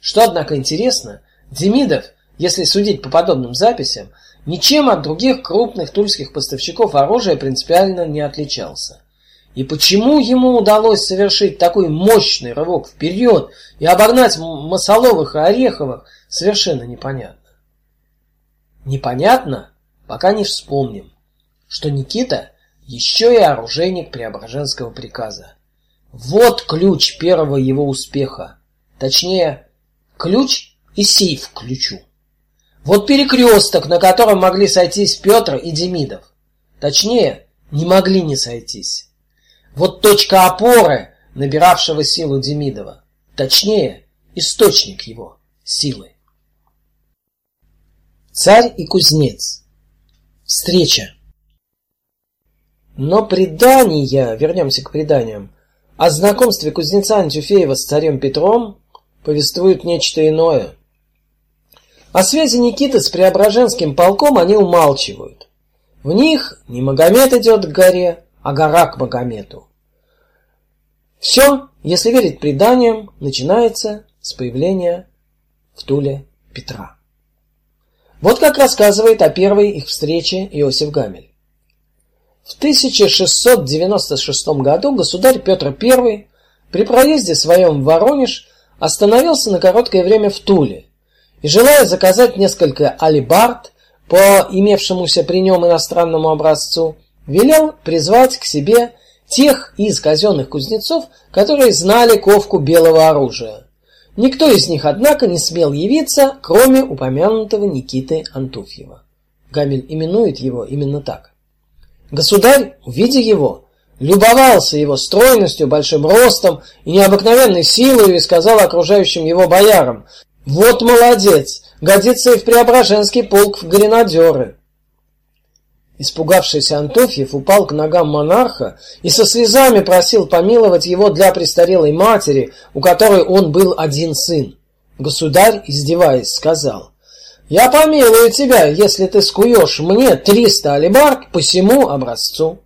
Что, однако, интересно, Демидов, если судить по подобным записям, ничем от других крупных тульских поставщиков оружия принципиально не отличался. И почему ему удалось совершить такой мощный рывок вперед и обогнать Масоловых и Ореховых, совершенно непонятно. Непонятно, пока не вспомним, что Никита еще и оружейник Преображенского приказа. Вот ключ первого его успеха. Точнее, ключ и сейф к ключу. Вот перекресток, на котором могли сойтись Петр и Демидов. Точнее, не могли не сойтись. Вот точка опоры, набиравшего силу Демидова. Точнее, источник его силы. Царь и кузнец. Встреча. Но предания, вернемся к преданиям, о знакомстве кузнеца Антюфеева с царем Петром повествуют нечто иное. О связи Никиты с Преображенским полком они умалчивают. В них не Магомед идет к горе, а гора к Магомету. Все, если верить преданиям, начинается с появления в Туле Петра. Вот как рассказывает о первой их встрече Иосиф Гамель. В 1696 году государь Петр I при проезде своем в Воронеж остановился на короткое время в Туле и, желая заказать несколько алибард по имевшемуся при нем иностранному образцу, велел призвать к себе тех из казенных кузнецов, которые знали ковку белого оружия. Никто из них, однако, не смел явиться, кроме упомянутого Никиты Антуфьева. Гамель именует его именно так. Государь, увидя его, любовался его стройностью, большим ростом и необыкновенной силой и сказал окружающим его боярам: "Вот молодец, годится и в Преображенский полк в гренадеры". Испугавшийся Антофьев упал к ногам монарха и со слезами просил помиловать его для престарелой матери, у которой он был один сын. Государь, издеваясь, сказал: "Я помилую тебя, если ты скуешь мне триста алебард по всему образцу".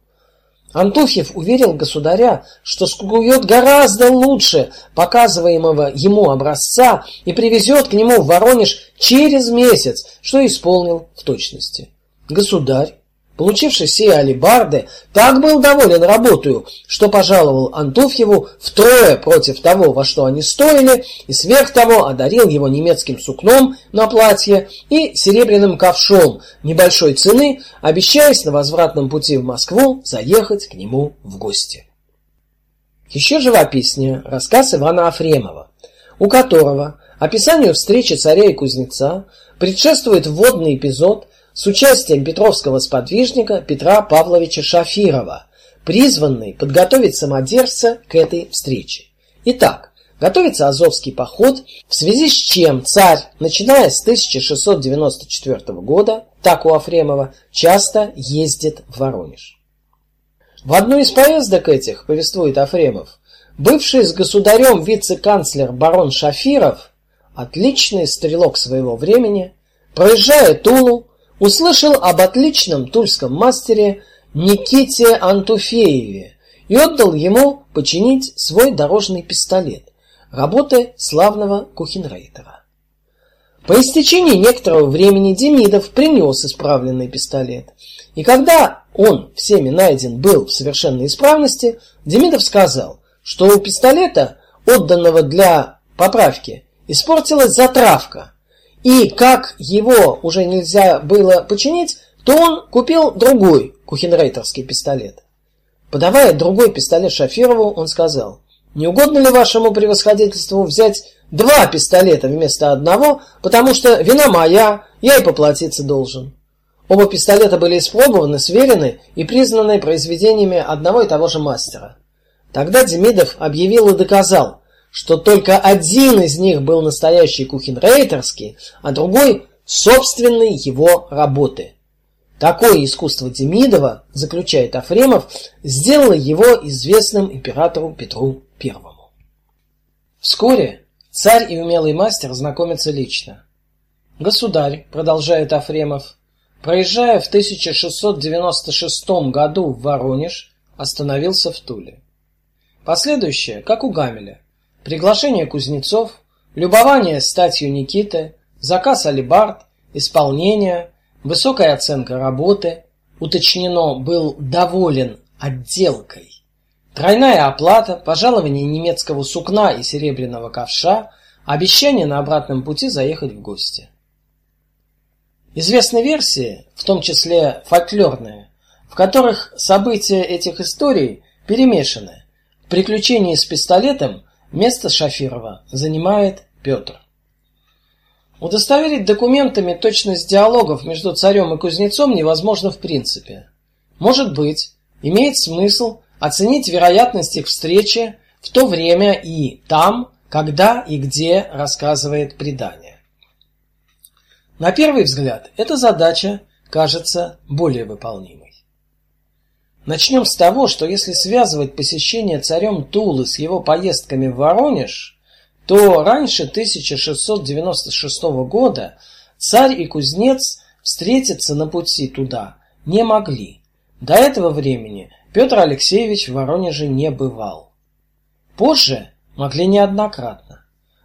Антуфьев уверил государя, что скует гораздо лучше показываемого ему образца и привезет к нему в Воронеж через месяц, что исполнил в точности. Государь Получивший сей алибарды, так был доволен работою, что пожаловал Антуфьеву втрое против того, во что они стоили, и сверх того одарил его немецким сукном на платье и серебряным ковшом небольшой цены, обещаясь на возвратном пути в Москву заехать к нему в гости. Еще живописнее рассказ Ивана Афремова, у которого описанию встречи царя и кузнеца предшествует вводный эпизод – с участием петровского сподвижника Петра Павловича Шафирова, призванный подготовить самодержца к этой встрече. Итак, готовится Азовский поход, в связи с чем царь, начиная с 1694 года, так у Афремова, часто ездит в Воронеж. В одну из поездок этих, повествует Афремов, бывший с государем вице-канцлер барон Шафиров, отличный стрелок своего времени, проезжая Тулу, услышал об отличном тульском мастере Никите Антуфееве и отдал ему починить свой дорожный пистолет, работы славного Кухенрейтера. По истечении некоторого времени Демидов принес исправленный пистолет, и когда он всеми найден был в совершенной исправности, Демидов сказал, что у пистолета, отданного для поправки, испортилась затравка, и как его уже нельзя было починить, то он купил другой кухенрейтерский пистолет. Подавая другой пистолет Шафирову, он сказал: "Не угодно ли вашему превосходительству взять два пистолета вместо одного, потому что вина моя, я и поплатиться должен". Оба пистолета были испробованы, сверены и признаны произведениями одного и того же мастера. Тогда Демидов объявил и доказал, что только один из них был настоящий кухенрейтерский, а другой собственной его работы. Такое искусство Демидова, заключает Афремов, сделало его известным императору Петру I. Вскоре царь и умелый мастер знакомятся лично. Государь, продолжает Афремов, проезжая в 1696 году в Воронеж, остановился в Туле. Последующее, как у Гамеля, приглашение кузнецов, любование статью Никиты, заказ алибард, исполнение, высокая оценка работы, уточнено был доволен отделкой. Тройная оплата, пожалование немецкого сукна и серебряного ковша, обещание на обратном пути заехать в гости. Известны версии, в том числе фольклорные, в которых события этих историй перемешаны. В приключении с пистолетом место Шафирова занимает Петр. Удостоверить документами точность диалогов между царем и кузнецом невозможно в принципе. Может быть, имеет смысл оценить вероятность их встречи в то время и там, когда и где рассказывает предание. На первый взгляд, эта задача кажется более выполнимой. Начнем с того, что если связывать посещение царем Тулы с его поездками в Воронеж, то раньше 1696 года царь и кузнец встретиться на пути туда не могли. До этого времени Петр Алексеевич в Воронеже не бывал. Позже могли неоднократно,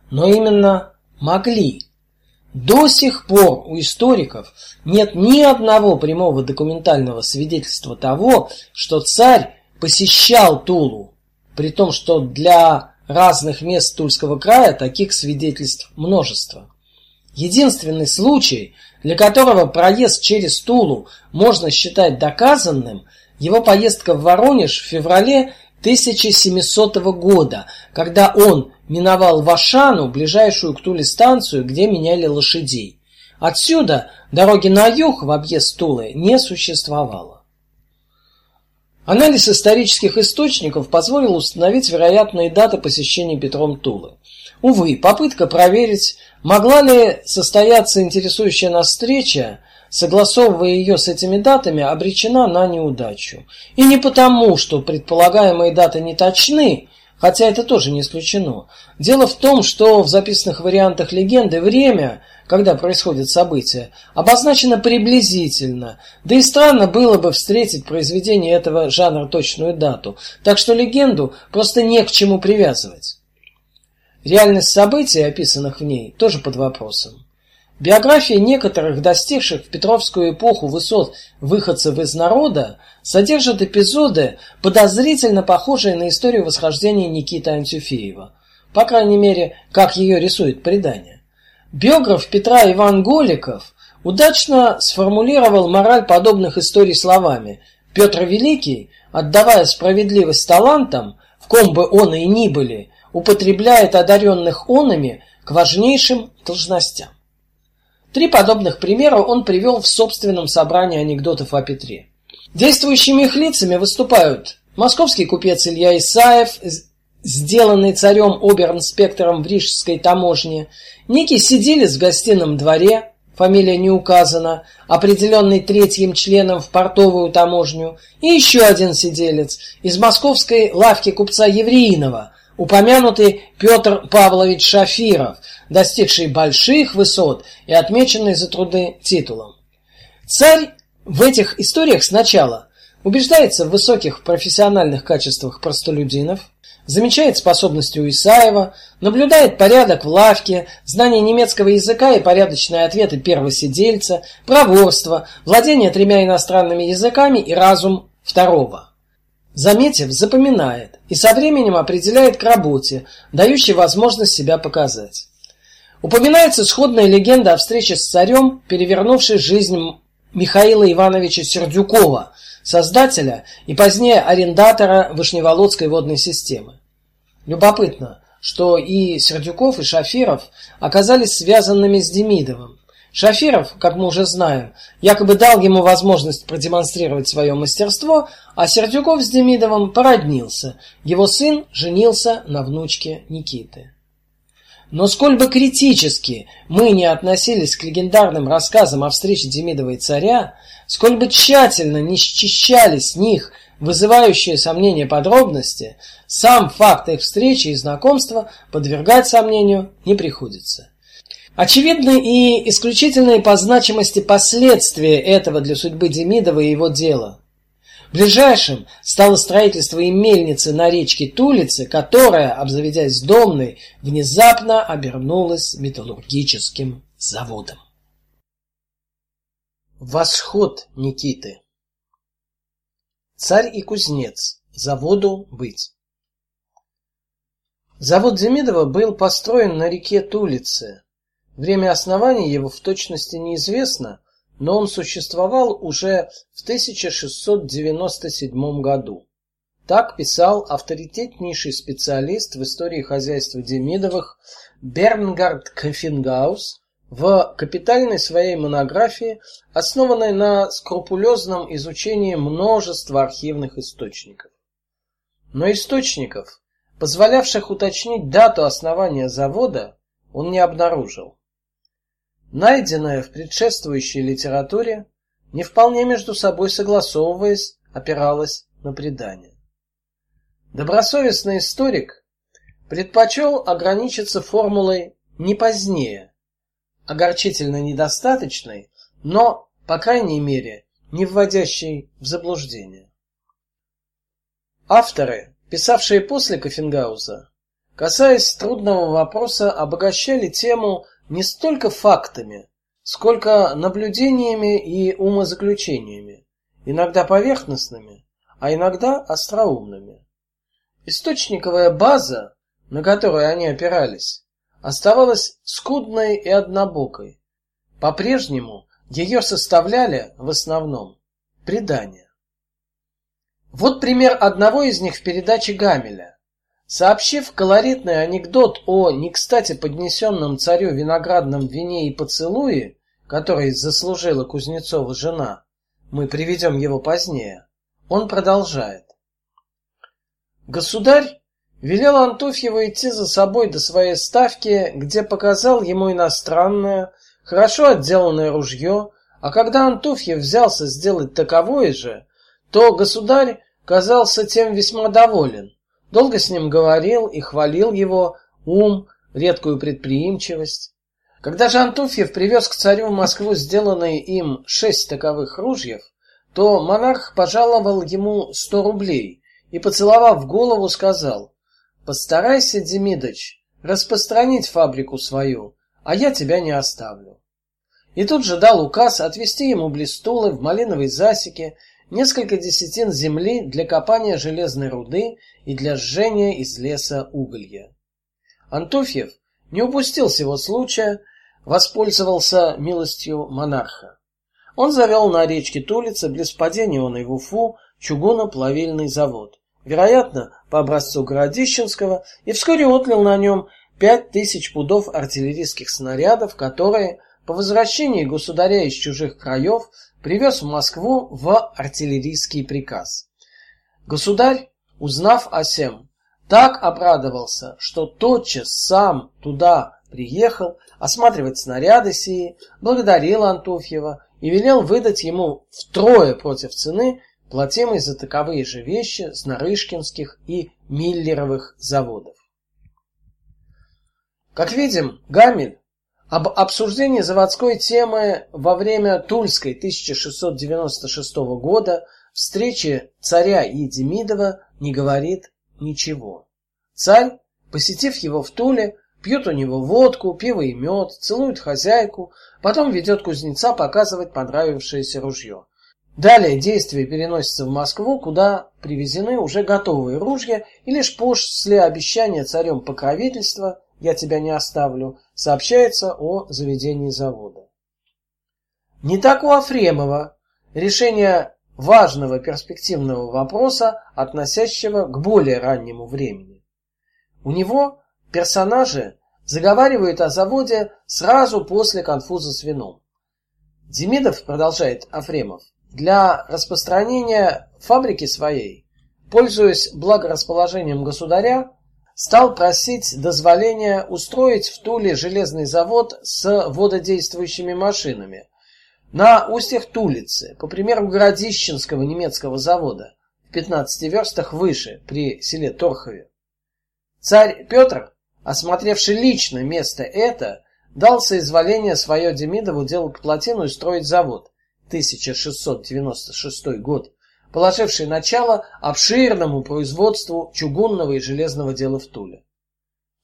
но именно могли. До сих пор у историков нет ни одного прямого документального свидетельства того, что царь посещал Тулу, при том, что для разных мест Тульского края таких свидетельств множество. Единственный случай, для которого проезд через Тулу можно считать доказанным, его поездка в Воронеж в феврале 1700 года, когда он миновал Вашану, ближайшую к Туле станцию, где меняли лошадей. Отсюда дороги на юг в объезд Тулы не существовало. Анализ исторических источников позволил установить вероятные даты посещения Петром Тулы. Увы, попытка проверить, могла ли состояться интересующая нас встреча, согласовывая ее с этими датами, обречена на неудачу. И не потому, что предполагаемые даты не точны, хотя это тоже не исключено. Дело в том, что в записанных вариантах легенды время – когда происходят события, обозначено приблизительно. Да и странно было бы встретить произведение этого жанра точную дату, так что легенду просто не к чему привязывать. Реальность событий, описанных в ней, тоже под вопросом. Биографии некоторых достигших в Петровскую эпоху высот выходцев из народа содержат эпизоды, подозрительно похожие на историю восхождения Никиты Антюфеева. По крайней мере, как ее рисует предание. Биограф Петра Иван Голиков удачно сформулировал мораль подобных историй словами: Петр Великий, отдавая справедливость талантам, в ком бы он и ни были, употребляет одаренных онами к важнейшим должностям. Три подобных примера он привел в собственном собрании анекдотов о Петре. Действующими их лицами выступают московский купец Илья Исаев, сделанный царем оберинспектором в Рижской таможне, некий сиделец в гостином дворе, фамилия не указана, определенный третьим членом в портовую таможню, и еще один сиделец из московской лавки купца Евреинова, упомянутый Петр Павлович Шафиров, достигший больших высот и отмеченный за труды титулом. Царь в этих историях сначала убеждается в высоких профессиональных качествах простолюдинов, замечает способности у Исаева, наблюдает порядок в лавке, знание немецкого языка и порядочные ответы первого сидельца, проворство, владение тремя иностранными языками и разум второго. Заметив, запоминает и со временем определяет к работе, дающей возможность себя показать. Упоминается сходная легенда о встрече с царем, перевернувшей жизнь Михаила Ивановича Сердюкова, создателя и позднее арендатора Вышневолодской водной системы. Любопытно, что и Сердюков, и Шафиров оказались связанными с Демидовым. Шафиров, как мы уже знаем, якобы дал ему возможность продемонстрировать свое мастерство, а Сердюков с Демидовым породнился. Его сын женился на внучке Никиты. Но сколь бы критически мы не относились к легендарным рассказам о встрече Демидова и царя, сколь бы тщательно не счищали с них вызывающие сомнения подробности, сам факт их встречи и знакомства подвергать сомнению не приходится. Очевидны и исключительные по значимости последствия этого для судьбы Демидова и его дела. Ближайшим стало строительство и мельницы на речке Тулице, которая, обзаведясь домной, внезапно обернулась металлургическим заводом. Восход Никиты Царь и кузнец, заводу быть. Завод Демидова был построен на реке Тулице. Время основания его в точности неизвестно, но он существовал уже в 1697 году. Так писал авторитетнейший специалист в истории хозяйства Демидовых Бернгард Кефингаус в капитальной своей монографии, основанной на скрупулезном изучении множества архивных источников. Но источников, позволявших уточнить дату основания завода, он не обнаружил. Найденное в предшествующей литературе, не вполне между собой согласовываясь, опиралось на предание. Добросовестный историк предпочел ограничиться формулой «не позднее», огорчительно недостаточной, но, по крайней мере, не вводящей в заблуждение. Авторы, писавшие после Кофенгауза, касаясь трудного вопроса, обогащали тему не столько фактами, сколько наблюдениями и умозаключениями, иногда поверхностными, а иногда остроумными. Источниковая база, на которую они опирались, оставалась скудной и однобокой. По-прежнему ее составляли в основном предания. Вот пример одного из них в передаче Гамеля. Сообщив колоритный анекдот о не кстати поднесенном царю виноградном вине и поцелуе, который заслужила Кузнецова жена, мы приведем его позднее. Он продолжает: Государь велел Антуфьеву идти за собой до своей ставки, где показал ему иностранное, хорошо отделанное ружье, а когда Антуфьев взялся сделать таковое же, то государь казался тем весьма доволен. Долго с ним говорил и хвалил его ум, редкую предприимчивость. Когда же Антуфьев привез к царю в Москву сделанные им шесть таковых ружьев, то монарх пожаловал ему сто рублей, и, поцеловав голову, сказал, «Постарайся, Демидыч, распространить фабрику свою, а я тебя не оставлю». И тут же дал указ отвести ему блистулы в малиновой засеке, несколько десятин земли для копания железной руды и для сжения из леса уголья. Антуфьев не упустил сего случая, воспользовался милостью монарха. Он завел на речке Тулица близ впадения он и в Уфу чугуноплавильный завод вероятно, по образцу Городищенского, и вскоре отлил на нем пять тысяч пудов артиллерийских снарядов, которые по возвращении государя из чужих краев привез в Москву в артиллерийский приказ. Государь, узнав о сем, так обрадовался, что тотчас сам туда приехал осматривать снаряды сии, благодарил Антуфьева и велел выдать ему втрое против цены платимый за таковые же вещи с Нарышкинских и Миллеровых заводов. Как видим, Гамель об обсуждении заводской темы во время Тульской 1696 года встречи царя и Демидова не говорит ничего. Царь, посетив его в Туле, пьет у него водку, пиво и мед, целует хозяйку, потом ведет кузнеца показывать понравившееся ружье. Далее действие переносится в Москву, куда привезены уже готовые ружья, и лишь после обещания царем покровительства «я тебя не оставлю» сообщается о заведении завода. Не так у Афремова решение важного перспективного вопроса, относящего к более раннему времени. У него персонажи заговаривают о заводе сразу после конфуза с вином. Демидов, продолжает Афремов, для распространения фабрики своей, пользуясь благорасположением государя, стал просить дозволения устроить в Туле железный завод с вододействующими машинами на устьях Тулицы, по примеру Городищенского немецкого завода, в 15 верстах выше, при селе Торхове. Царь Петр, осмотревший лично место это, дал соизволение свое Демидову делать плотину и строить завод, 1696 год, положивший начало обширному производству чугунного и железного дела в Туле.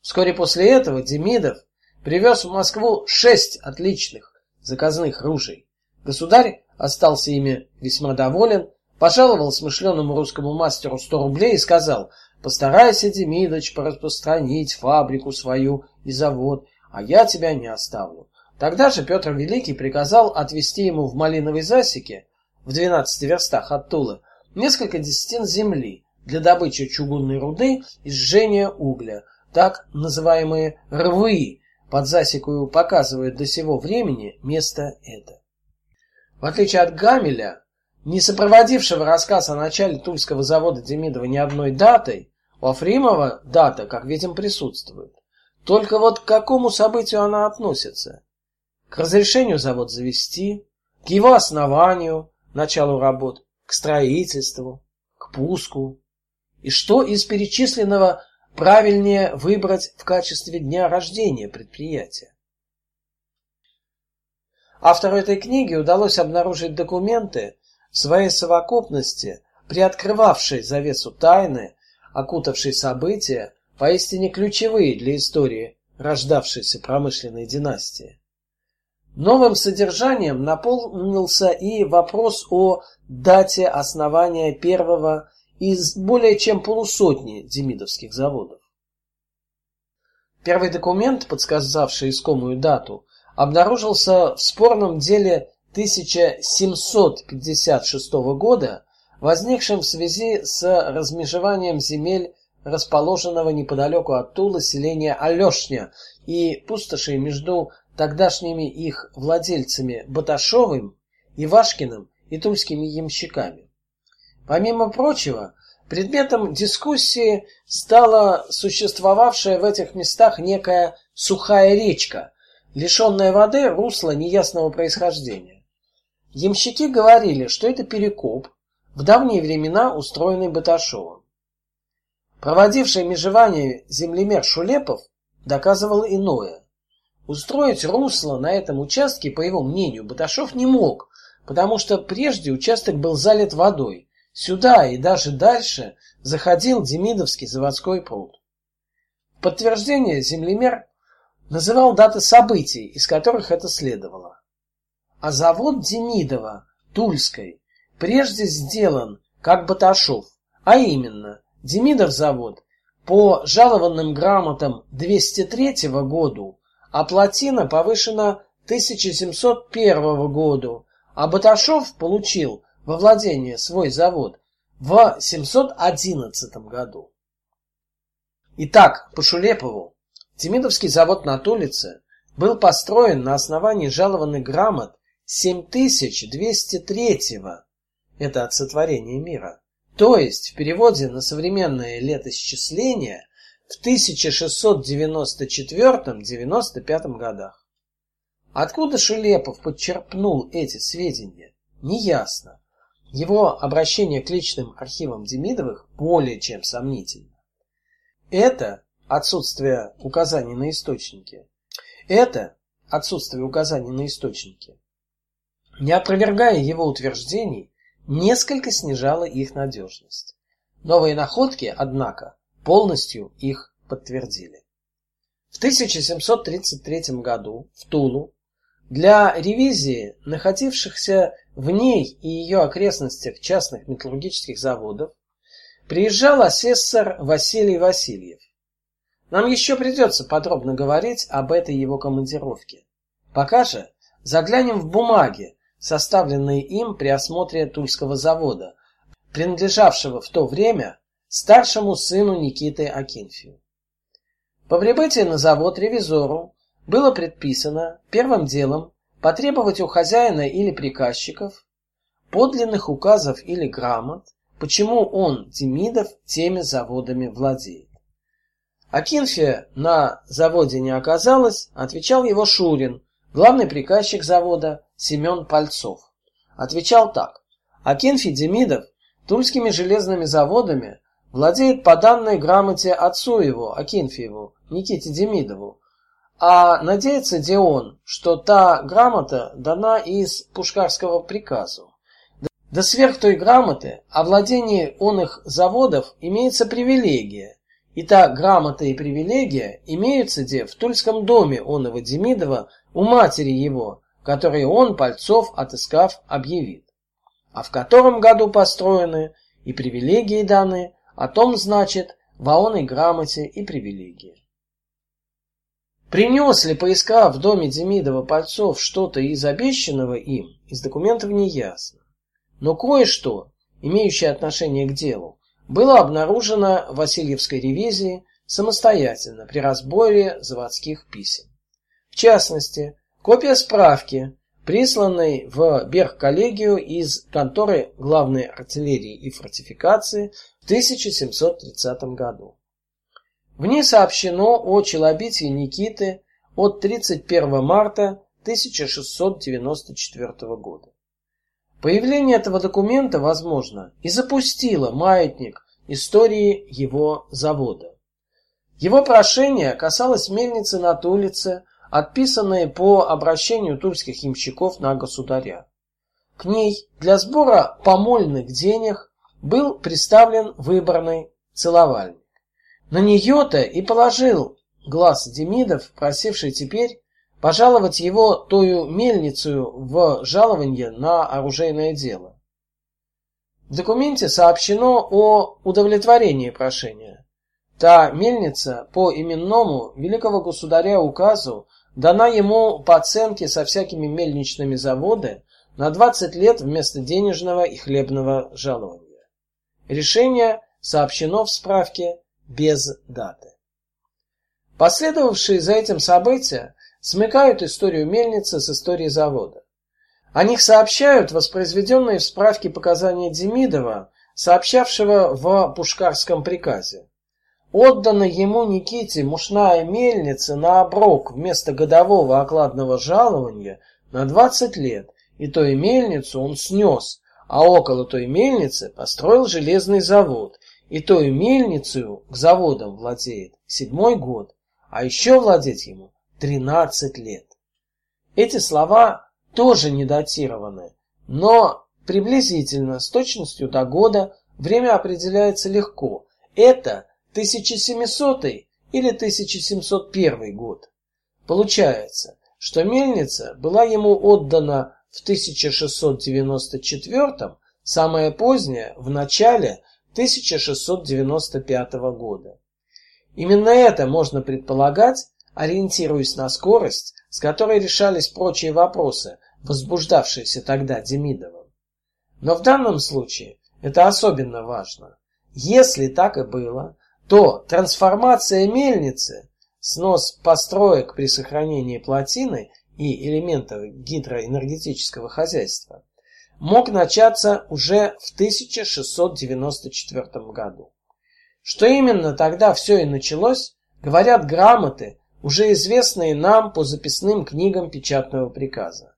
Вскоре после этого Демидов привез в Москву шесть отличных заказных ружей. Государь остался ими весьма доволен, Пожаловал смышленому русскому мастеру сто рублей и сказал, постарайся, Демидович, пораспространить фабрику свою и завод, а я тебя не оставлю. Тогда же Петр Великий приказал отвести ему в Малиновой засеке, в двенадцати верстах от Тулы, несколько десятин земли для добычи чугунной руды и сжения угля, так называемые рвы, под засекою показывают до сего времени место это. В отличие от Гамеля, не сопроводившего рассказ о начале Тульского завода Демидова ни одной датой, у Афримова дата, как видим, присутствует. Только вот к какому событию она относится? К разрешению завод завести, к его основанию, началу работ, к строительству, к пуску. И что из перечисленного правильнее выбрать в качестве дня рождения предприятия? Автору этой книги удалось обнаружить документы в своей совокупности, приоткрывавшие завесу тайны, окутавшей события, поистине ключевые для истории рождавшейся промышленной династии. Новым содержанием наполнился и вопрос о дате основания первого из более чем полусотни демидовских заводов. Первый документ, подсказавший искомую дату, обнаружился в спорном деле 1756 года, возникшем в связи с размежеванием земель расположенного неподалеку от Тулы селения Алешня и пустошей между тогдашними их владельцами Баташовым, Ивашкиным и тульскими ямщиками. Помимо прочего, предметом дискуссии стала существовавшая в этих местах некая сухая речка, лишенная воды, русло неясного происхождения. Ямщики говорили, что это перекоп, в давние времена устроенный Баташовым. Проводивший межевание землемер Шулепов доказывал иное. Устроить русло на этом участке, по его мнению, Баташов не мог, потому что прежде участок был залит водой. Сюда и даже дальше заходил Демидовский заводской пруд. Подтверждение землемер называл даты событий, из которых это следовало. А завод Демидова, Тульской, прежде сделан как Баташов, а именно Демидов завод по жалованным грамотам 203 году а плотина повышена 1701 году, а Баташов получил во владение свой завод в 711 году. Итак, по Шулепову, Демидовский завод на Тулице был построен на основании жалованных грамот 7203 это от сотворения мира. То есть, в переводе на современное летосчисление, в 1694-95 годах. Откуда Шелепов подчерпнул эти сведения, неясно. Его обращение к личным архивам Демидовых более чем сомнительно. Это отсутствие указаний на источники. Это отсутствие указаний на источники. Не опровергая его утверждений, несколько снижало их надежность. Новые находки, однако, полностью их подтвердили. В 1733 году в Тулу для ревизии находившихся в ней и ее окрестностях частных металлургических заводов приезжал асессор Василий Васильев. Нам еще придется подробно говорить об этой его командировке. Пока же заглянем в бумаги, составленные им при осмотре Тульского завода, принадлежавшего в то время старшему сыну Никиты Акинфию. По прибытии на завод ревизору было предписано первым делом потребовать у хозяина или приказчиков подлинных указов или грамот, почему он, Демидов, теми заводами владеет. Акинфия на заводе не оказалось, отвечал его Шурин, главный приказчик завода Семен Пальцов. Отвечал так: Акинфий Демидов тульскими железными заводами владеет по данной грамоте отцу его, Акинфееву, Никите Демидову, а надеется Дион, что та грамота дана из пушкарского приказу. Да сверх той грамоты о владении он их заводов имеется привилегия, и та грамота и привилегия имеются где в Тульском доме оного Демидова у матери его, который он, Пальцов, отыскав, объявит. а в котором году построены, и привилегии даны, о том, значит, в оной грамоте и привилегии. Принес ли поискав в доме Демидова Пальцов что-то из обещанного им, из документов не ясно. Но кое-что, имеющее отношение к делу, было обнаружено в Васильевской ревизии самостоятельно при разборе заводских писем. В частности, копия справки, присланной в Берг-коллегию из конторы главной артиллерии и фортификации в 1730 году. В ней сообщено о челобитии Никиты от 31 марта 1694 года. Появление этого документа, возможно, и запустило маятник истории его завода. Его прошение касалось мельницы на Тулице, отписанной по обращению тульских ямщиков на государя. К ней для сбора помольных денег был представлен выбранный целовальник. На нее-то и положил глаз Демидов, просивший теперь пожаловать его тою мельницу в жалование на оружейное дело. В документе сообщено о удовлетворении прошения. Та мельница по именному великого государя указу дана ему по оценке со всякими мельничными заводы на 20 лет вместо денежного и хлебного жалования. Решение сообщено в справке без даты. Последовавшие за этим события смыкают историю мельницы с историей завода. О них сообщают воспроизведенные в справке показания Демидова, сообщавшего в Пушкарском приказе. Отдана ему Никите мушная мельница на оброк вместо годового окладного жалования на 20 лет, и той мельницу он снес, а около той мельницы построил железный завод, и той мельницей к заводам владеет седьмой год, а еще владеть ему тринадцать лет. Эти слова тоже не датированы, но приблизительно с точностью до года время определяется легко. Это 1700 или 1701 год. Получается, что мельница была ему отдана в 1694, самое позднее в начале 1695 года. Именно это можно предполагать, ориентируясь на скорость, с которой решались прочие вопросы, возбуждавшиеся тогда Демидовым. Но в данном случае это особенно важно. Если так и было, то трансформация мельницы, снос построек при сохранении плотины и элементов гидроэнергетического хозяйства мог начаться уже в 1694 году. Что именно тогда все и началось, говорят грамоты, уже известные нам по записным книгам печатного приказа.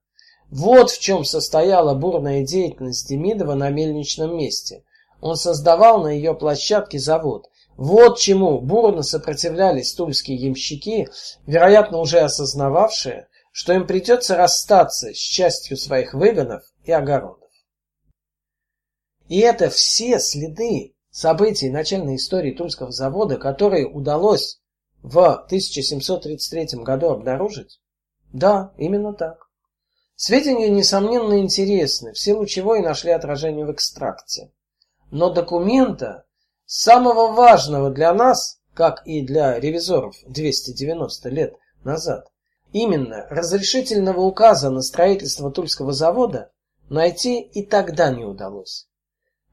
Вот в чем состояла бурная деятельность Демидова на мельничном месте. Он создавал на ее площадке завод. Вот чему бурно сопротивлялись тульские ямщики, вероятно, уже осознававшие, что им придется расстаться с частью своих выгонов и огородов. И это все следы событий начальной истории Тульского завода, которые удалось в 1733 году обнаружить? Да, именно так. Сведения, несомненно, интересны, в силу чего и нашли отражение в экстракте. Но документа, самого важного для нас, как и для ревизоров 290 лет назад, именно разрешительного указа на строительство Тульского завода, найти и тогда не удалось.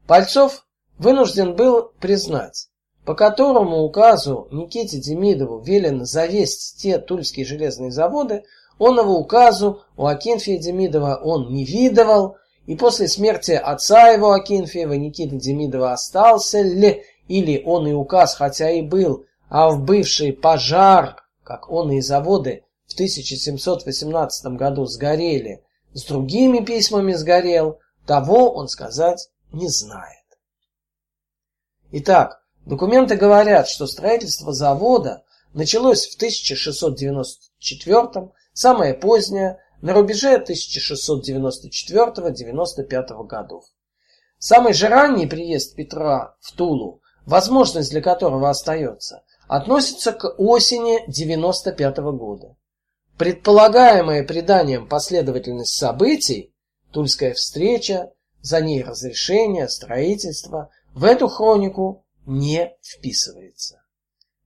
Пальцов вынужден был признать, по которому указу Никите Демидову велено завесть те тульские железные заводы, он указу у Акинфия Демидова он не видывал, и после смерти отца его Акинфиева Никита Демидова остался ли, или он и указ, хотя и был, а в бывший пожар, как он и заводы в 1718 году сгорели, с другими письмами сгорел, того он сказать не знает. Итак, документы говорят, что строительство завода началось в 1694, самое позднее, на рубеже 1694-95 годов. Самый же ранний приезд Петра в Тулу, возможность для которого остается, относится к осени 95 года. Предполагаемая преданием последовательность событий, Тульская встреча, за ней разрешение, строительство, в эту хронику не вписывается.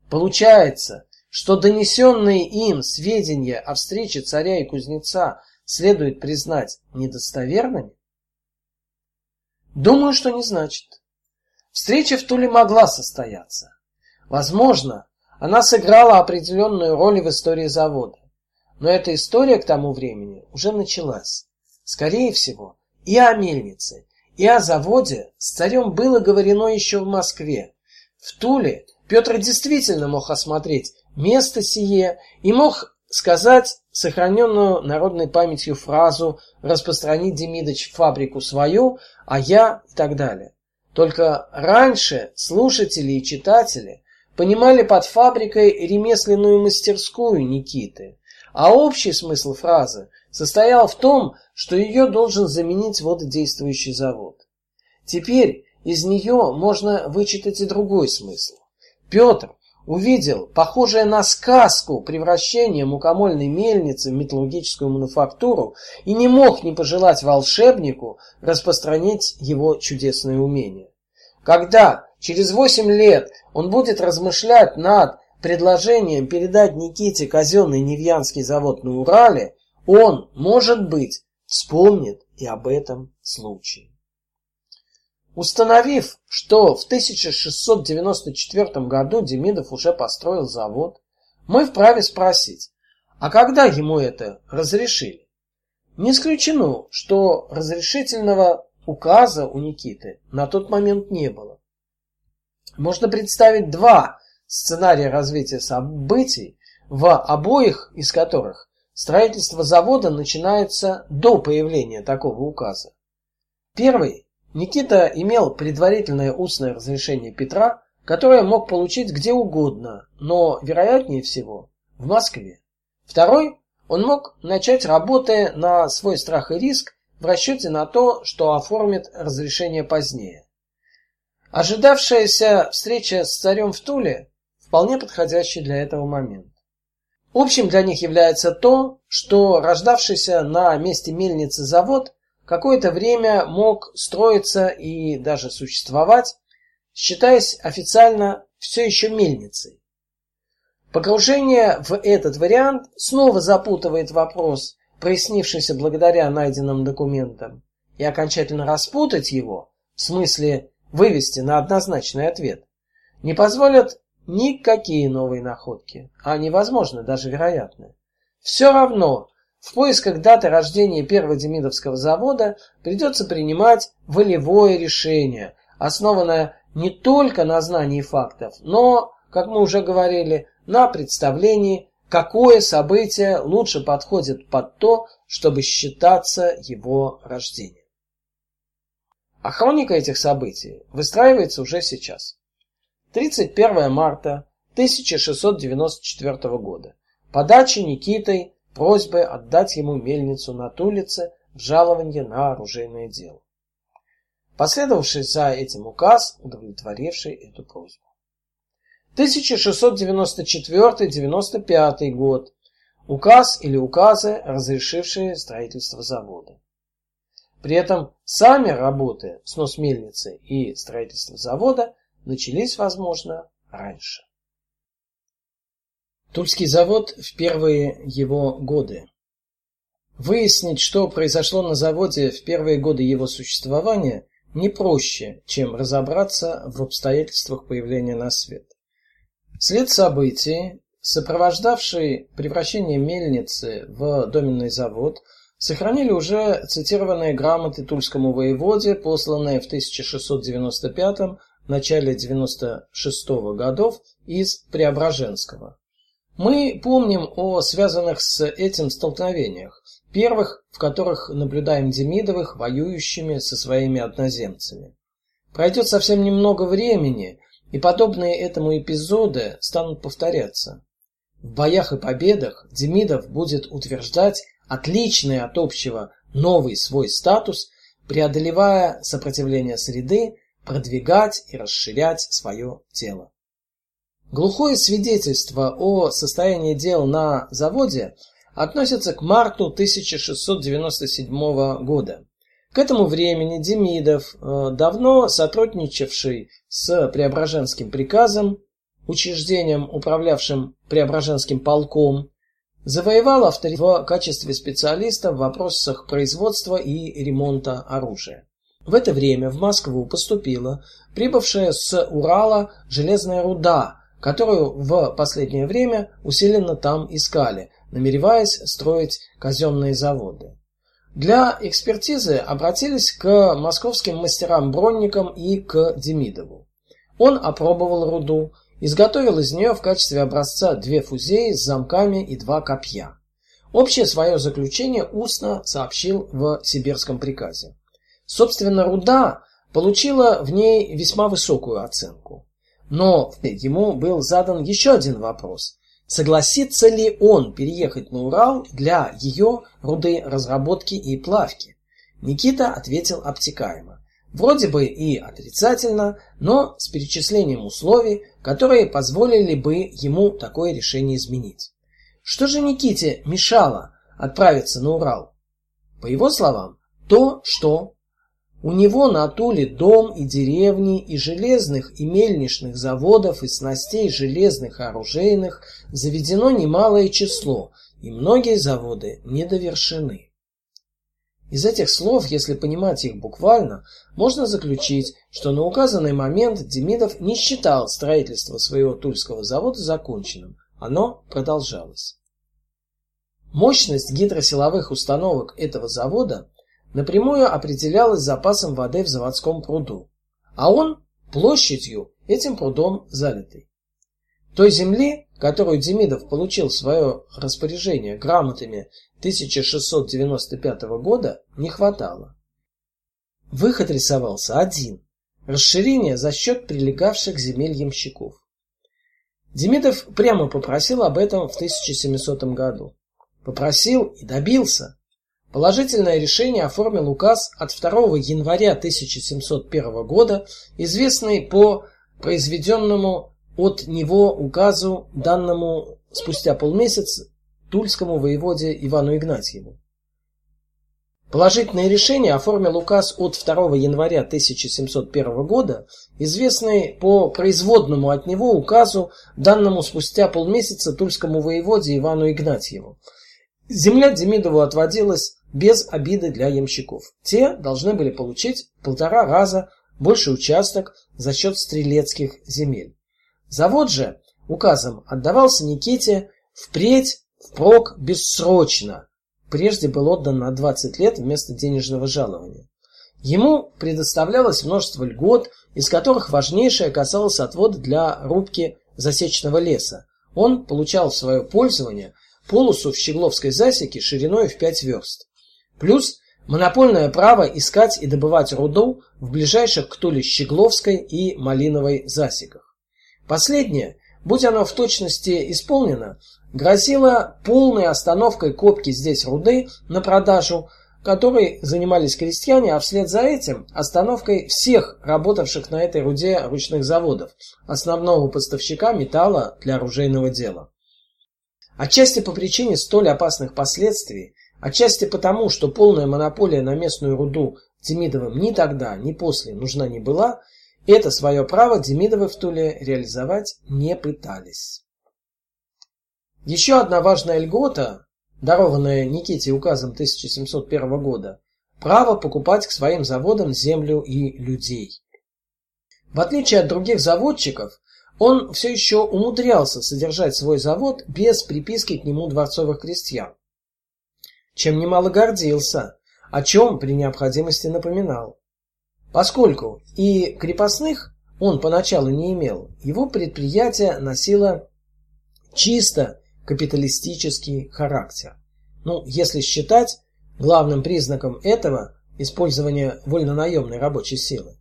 Получается, что донесенные им сведения о встрече царя и кузнеца следует признать недостоверными? Думаю, что не значит. Встреча в Туле могла состояться. Возможно, она сыграла определенную роль в истории завода. Но эта история к тому времени уже началась. Скорее всего, и о мельнице, и о заводе с царем было говорено еще в Москве. В Туле Петр действительно мог осмотреть место сие и мог сказать сохраненную народной памятью фразу «распространить Демидович фабрику свою, а я» и так далее. Только раньше слушатели и читатели понимали под фабрикой ремесленную мастерскую Никиты, а общий смысл фразы состоял в том, что ее должен заменить вододействующий завод. Теперь из нее можно вычитать и другой смысл. Петр увидел похожее на сказку превращение мукомольной мельницы в металлургическую мануфактуру и не мог не пожелать волшебнику распространить его чудесное умение. Когда через восемь лет он будет размышлять над предложением передать Никите казенный Невьянский завод на Урале, он, может быть, вспомнит и об этом случае. Установив, что в 1694 году Демидов уже построил завод, мы вправе спросить, а когда ему это разрешили? Не исключено, что разрешительного указа у Никиты на тот момент не было. Можно представить два сценария развития событий, в обоих из которых строительство завода начинается до появления такого указа. Первый Никита имел предварительное устное разрешение Петра, которое мог получить где угодно, но вероятнее всего в Москве. Второй он мог начать работы на свой страх и риск в расчете на то, что оформит разрешение позднее. Ожидавшаяся встреча с царем в Туле вполне подходящий для этого момент. Общим для них является то, что рождавшийся на месте мельницы завод какое-то время мог строиться и даже существовать, считаясь официально все еще мельницей. Погружение в этот вариант снова запутывает вопрос, прояснившийся благодаря найденным документам, и окончательно распутать его, в смысле вывести на однозначный ответ, не позволят никакие новые находки, а невозможно даже вероятны. Все равно, в поисках даты рождения первого Демидовского завода придется принимать волевое решение, основанное не только на знании фактов, но, как мы уже говорили, на представлении, какое событие лучше подходит под то, чтобы считаться его рождением. А хроника этих событий выстраивается уже сейчас. 31 марта 1694 года. Подача Никитой просьбой отдать ему мельницу на Тулице в жалование на оружейное дело. Последовавший за этим указ, удовлетворивший эту просьбу. 1694-95 год. Указ или указы, разрешившие строительство завода. При этом сами работы снос мельницы и строительство завода начались, возможно, раньше. Тульский завод в первые его годы. Выяснить, что произошло на заводе в первые годы его существования, не проще, чем разобраться в обстоятельствах появления на свет. След событий, сопровождавший превращение мельницы в доменный завод, сохранили уже цитированные грамоты тульскому воеводе, посланные в 1695 начале 96 годов из Преображенского. Мы помним о связанных с этим столкновениях, первых, в которых наблюдаем Демидовых воюющими со своими одноземцами. Пройдет совсем немного времени, и подобные этому эпизоды станут повторяться. В боях и победах Демидов будет утверждать отличный от общего новый свой статус, преодолевая сопротивление среды, продвигать и расширять свое тело. Глухое свидетельство о состоянии дел на заводе относится к марту 1697 года, К этому времени Демидов, э, давно сотрудничавший с Преображенским приказом, учреждением, управлявшим Преображенским полком, завоевал авторитет в качестве специалиста в вопросах производства и ремонта оружия. В это время в Москву поступила прибывшая с Урала железная руда, которую в последнее время усиленно там искали, намереваясь строить казенные заводы. Для экспертизы обратились к московским мастерам-бронникам и к Демидову. Он опробовал руду, изготовил из нее в качестве образца две фузеи с замками и два копья. Общее свое заключение устно сообщил в сибирском приказе. Собственно, руда получила в ней весьма высокую оценку. Но ему был задан еще один вопрос. Согласится ли он переехать на Урал для ее руды разработки и плавки? Никита ответил обтекаемо. Вроде бы и отрицательно, но с перечислением условий, которые позволили бы ему такое решение изменить. Что же Никите мешало отправиться на Урал? По его словам, то, что у него на Туле дом и деревни, и железных и мельничных заводов, и снастей железных и оружейных заведено немалое число, и многие заводы не довершены. Из этих слов, если понимать их буквально, можно заключить, что на указанный момент Демидов не считал строительство своего тульского завода законченным. Оно продолжалось. Мощность гидросиловых установок этого завода напрямую определялось запасом воды в заводском пруду, а он площадью этим прудом залитый. Той земли, которую Демидов получил в свое распоряжение грамотами 1695 года, не хватало. Выход рисовался один – расширение за счет прилегавших земель ямщиков. Демидов прямо попросил об этом в 1700 году. Попросил и добился. Положительное решение оформил указ от 2 января 1701 года, известный по произведенному от него указу, данному спустя полмесяца тульскому воеводе Ивану Игнатьеву. Положительное решение оформил указ от 2 января 1701 года, известный по производному от него указу, данному спустя полмесяца тульскому воеводе Ивану Игнатьеву. Земля Демидову отводилась без обиды для ямщиков. Те должны были получить полтора раза больше участок за счет стрелецких земель. Завод же указом отдавался Никите впредь впрок бессрочно. Прежде был отдан на 20 лет вместо денежного жалования. Ему предоставлялось множество льгот, из которых важнейшее касалось отвода для рубки засечного леса. Он получал в свое пользование полосу в Щегловской засеке шириной в 5 верст. Плюс монопольное право искать и добывать руду в ближайших к Туле Щегловской и Малиновой засеках. Последнее, будь оно в точности исполнено, грозило полной остановкой копки здесь руды на продажу, которой занимались крестьяне, а вслед за этим остановкой всех работавших на этой руде ручных заводов, основного поставщика металла для оружейного дела. Отчасти по причине столь опасных последствий Отчасти потому, что полная монополия на местную руду Демидовым ни тогда, ни после нужна не была, это свое право Демидовы в Туле реализовать не пытались. Еще одна важная льгота, дарованная Никите указом 1701 года, право покупать к своим заводам землю и людей. В отличие от других заводчиков, он все еще умудрялся содержать свой завод без приписки к нему дворцовых крестьян чем немало гордился, о чем при необходимости напоминал. Поскольку и крепостных он поначалу не имел, его предприятие носило чисто капиталистический характер. Ну, если считать главным признаком этого использование вольнонаемной рабочей силы.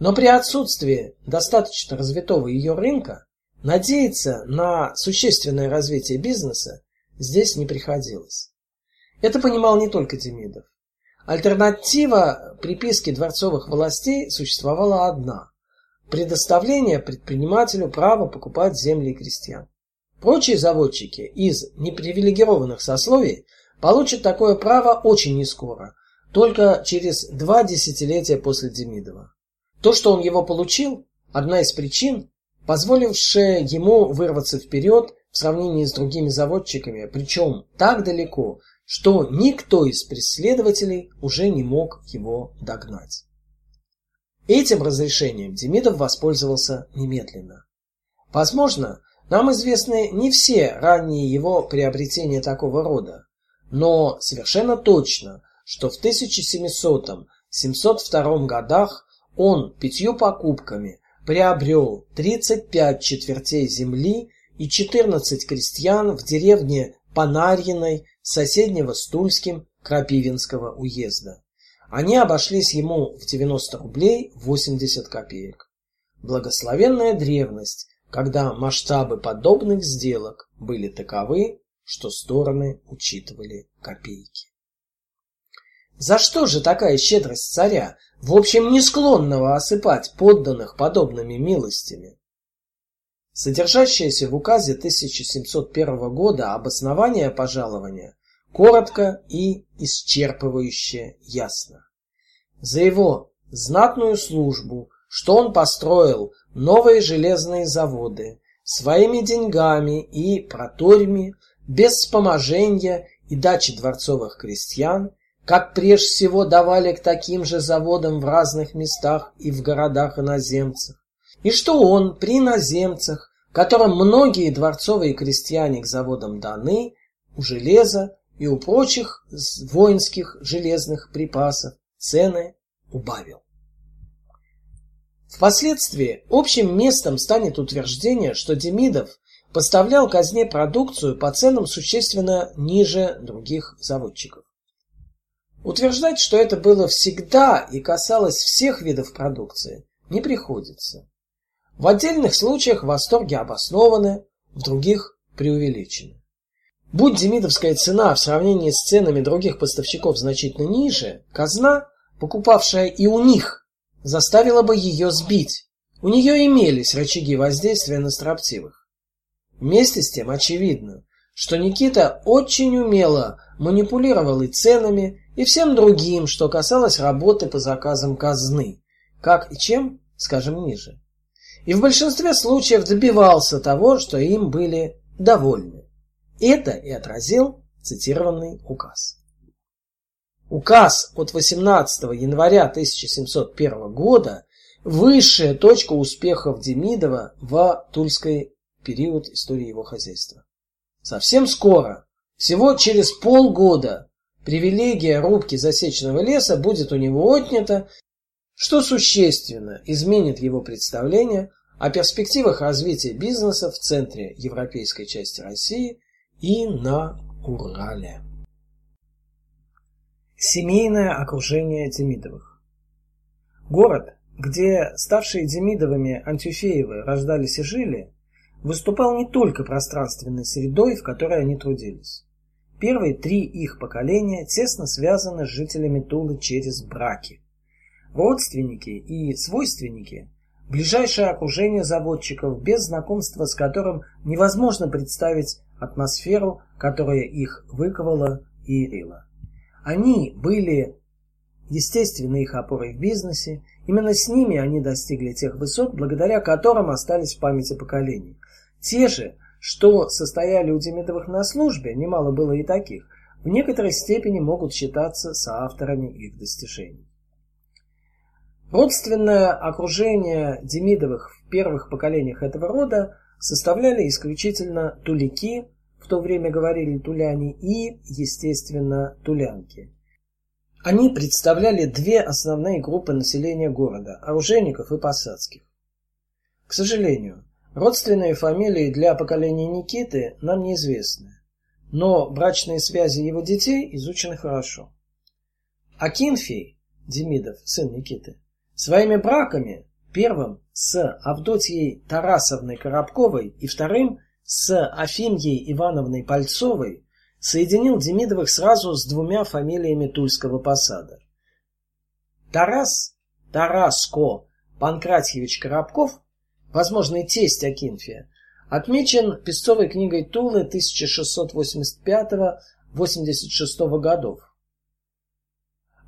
Но при отсутствии достаточно развитого ее рынка надеяться на существенное развитие бизнеса здесь не приходилось. Это понимал не только Демидов. Альтернатива приписке дворцовых властей существовала одна – предоставление предпринимателю права покупать земли крестьян. Прочие заводчики из непривилегированных сословий получат такое право очень нескоро, только через два десятилетия после Демидова. То, что он его получил, одна из причин, позволившая ему вырваться вперед в сравнении с другими заводчиками, причем так далеко, что никто из преследователей уже не мог его догнать. Этим разрешением Демидов воспользовался немедленно. Возможно, нам известны не все ранние его приобретения такого рода, но совершенно точно, что в 1700-702 годах он пятью покупками приобрел 35 четвертей земли и 14 крестьян в деревне Панарьиной соседнего с Тульским Крапивинского уезда. Они обошлись ему в 90 рублей 80 копеек. Благословенная древность, когда масштабы подобных сделок были таковы, что стороны учитывали копейки. За что же такая щедрость царя, в общем не склонного осыпать подданных подобными милостями? Содержащееся в указе 1701 года обоснование пожалования коротко и исчерпывающе ясно. За его знатную службу, что он построил новые железные заводы своими деньгами и проторьми, без вспоможения и дачи дворцовых крестьян, как прежде всего давали к таким же заводам в разных местах и в городах иноземцев, и что он при иноземцах, которым многие дворцовые крестьяне к заводам даны, у железа и у прочих воинских железных припасов цены убавил. Впоследствии общим местом станет утверждение, что Демидов поставлял казне продукцию по ценам существенно ниже других заводчиков. Утверждать, что это было всегда и касалось всех видов продукции, не приходится. В отдельных случаях восторги обоснованы, в других преувеличены. Будь демидовская цена в сравнении с ценами других поставщиков значительно ниже, казна, покупавшая и у них, заставила бы ее сбить. У нее имелись рычаги воздействия на строптивых. Вместе с тем очевидно, что Никита очень умело манипулировал и ценами, и всем другим, что касалось работы по заказам казны, как и чем, скажем, ниже. И в большинстве случаев добивался того, что им были довольны. Это и отразил цитированный указ. Указ от 18 января 1701 года – высшая точка успехов Демидова в Тульской период истории его хозяйства. Совсем скоро, всего через полгода, привилегия рубки засеченного леса будет у него отнята, что существенно изменит его представление о перспективах развития бизнеса в центре европейской части России и на Урале. Семейное окружение Демидовых Город, где ставшие Демидовыми Антюфеевы рождались и жили, выступал не только пространственной средой, в которой они трудились. Первые три их поколения тесно связаны с жителями Тулы через браки. Родственники и свойственники – ближайшее окружение заводчиков, без знакомства с которым невозможно представить атмосферу, которая их выковала и рила. Они были естественной их опорой в бизнесе, именно с ними они достигли тех высот, благодаря которым остались в памяти поколений. Те же, что состояли у Демидовых на службе, немало было и таких, в некоторой степени могут считаться соавторами их достижений. Родственное окружение Демидовых в первых поколениях этого рода составляли исключительно тулики, в то время говорили туляне, и, естественно, тулянки. Они представляли две основные группы населения города – оружейников и посадских. К сожалению, родственные фамилии для поколения Никиты нам неизвестны, но брачные связи его детей изучены хорошо. Акинфий, Демидов, сын Никиты, своими браками, первым с Авдотьей Тарасовной Коробковой и вторым с Афимьей Ивановной Пальцовой соединил Демидовых сразу с двумя фамилиями Тульского посада. Тарас, Тараско Панкратьевич Коробков, возможный тесть Акинфия, отмечен Песцовой книгой Тулы 1685-86 годов.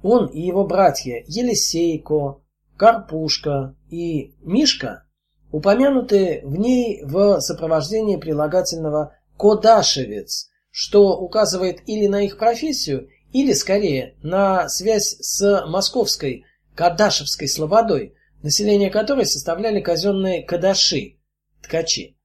Он и его братья Елисейко, Карпушка и Мишка упомянуты в ней в сопровождении прилагательного «кодашевец», что указывает или на их профессию, или, скорее, на связь с московской Кадашевской слободой, население которой составляли казенные кадаши, ткачи.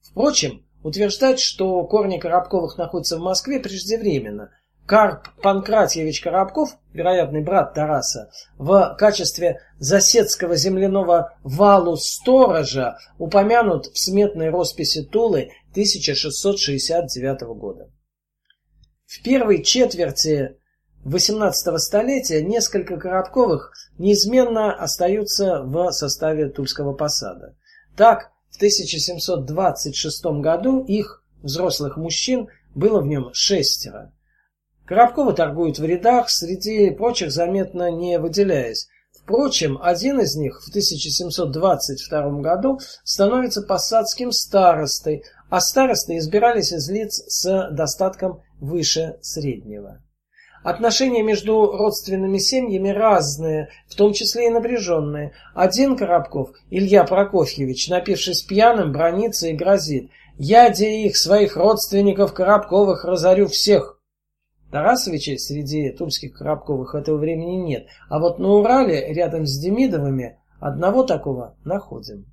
Впрочем, утверждать, что корни Коробковых находятся в Москве, преждевременно. Карп Панкратьевич Коробков, вероятный брат Тараса, в качестве заседского земляного валу-сторожа упомянут в сметной росписи Тулы 1669 года. В первой четверти XVIII столетия несколько Коробковых неизменно остаются в составе Тульского посада. Так, в 1726 году их, взрослых мужчин, было в нем шестеро. Коробковы торгуют в рядах, среди прочих заметно не выделяясь. Впрочем, один из них в 1722 году становится посадским старостой, а старосты избирались из лиц с достатком выше среднего. Отношения между родственными семьями разные, в том числе и напряженные. Один Коробков, Илья Прокофьевич, напившись пьяным, бронится и грозит. «Я, де их, своих родственников Коробковых, разорю всех!» Тарасовичей среди тульских Коробковых этого времени нет, а вот на Урале, рядом с Демидовыми, одного такого находим.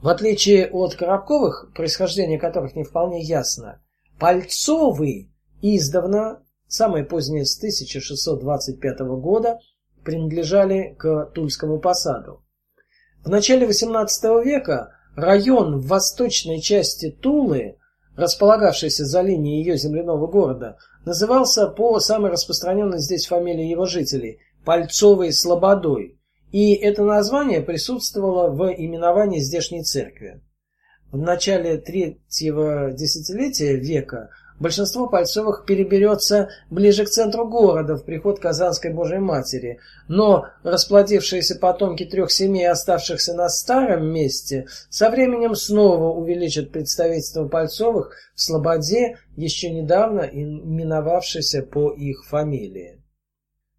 В отличие от Коробковых, происхождение которых не вполне ясно, Пальцовы издавна самые поздние с 1625 года, принадлежали к Тульскому посаду. В начале XVIII века район в восточной части Тулы, располагавшийся за линией ее земляного города, назывался по самой распространенной здесь фамилии его жителей Пальцовой Слободой, и это название присутствовало в именовании здешней церкви. В начале третьего десятилетия века Большинство Пальцовых переберется ближе к центру города, в приход Казанской Божьей Матери. Но расплодившиеся потомки трех семей, оставшихся на старом месте, со временем снова увеличат представительство Пальцовых в Слободе, еще недавно именовавшейся по их фамилии.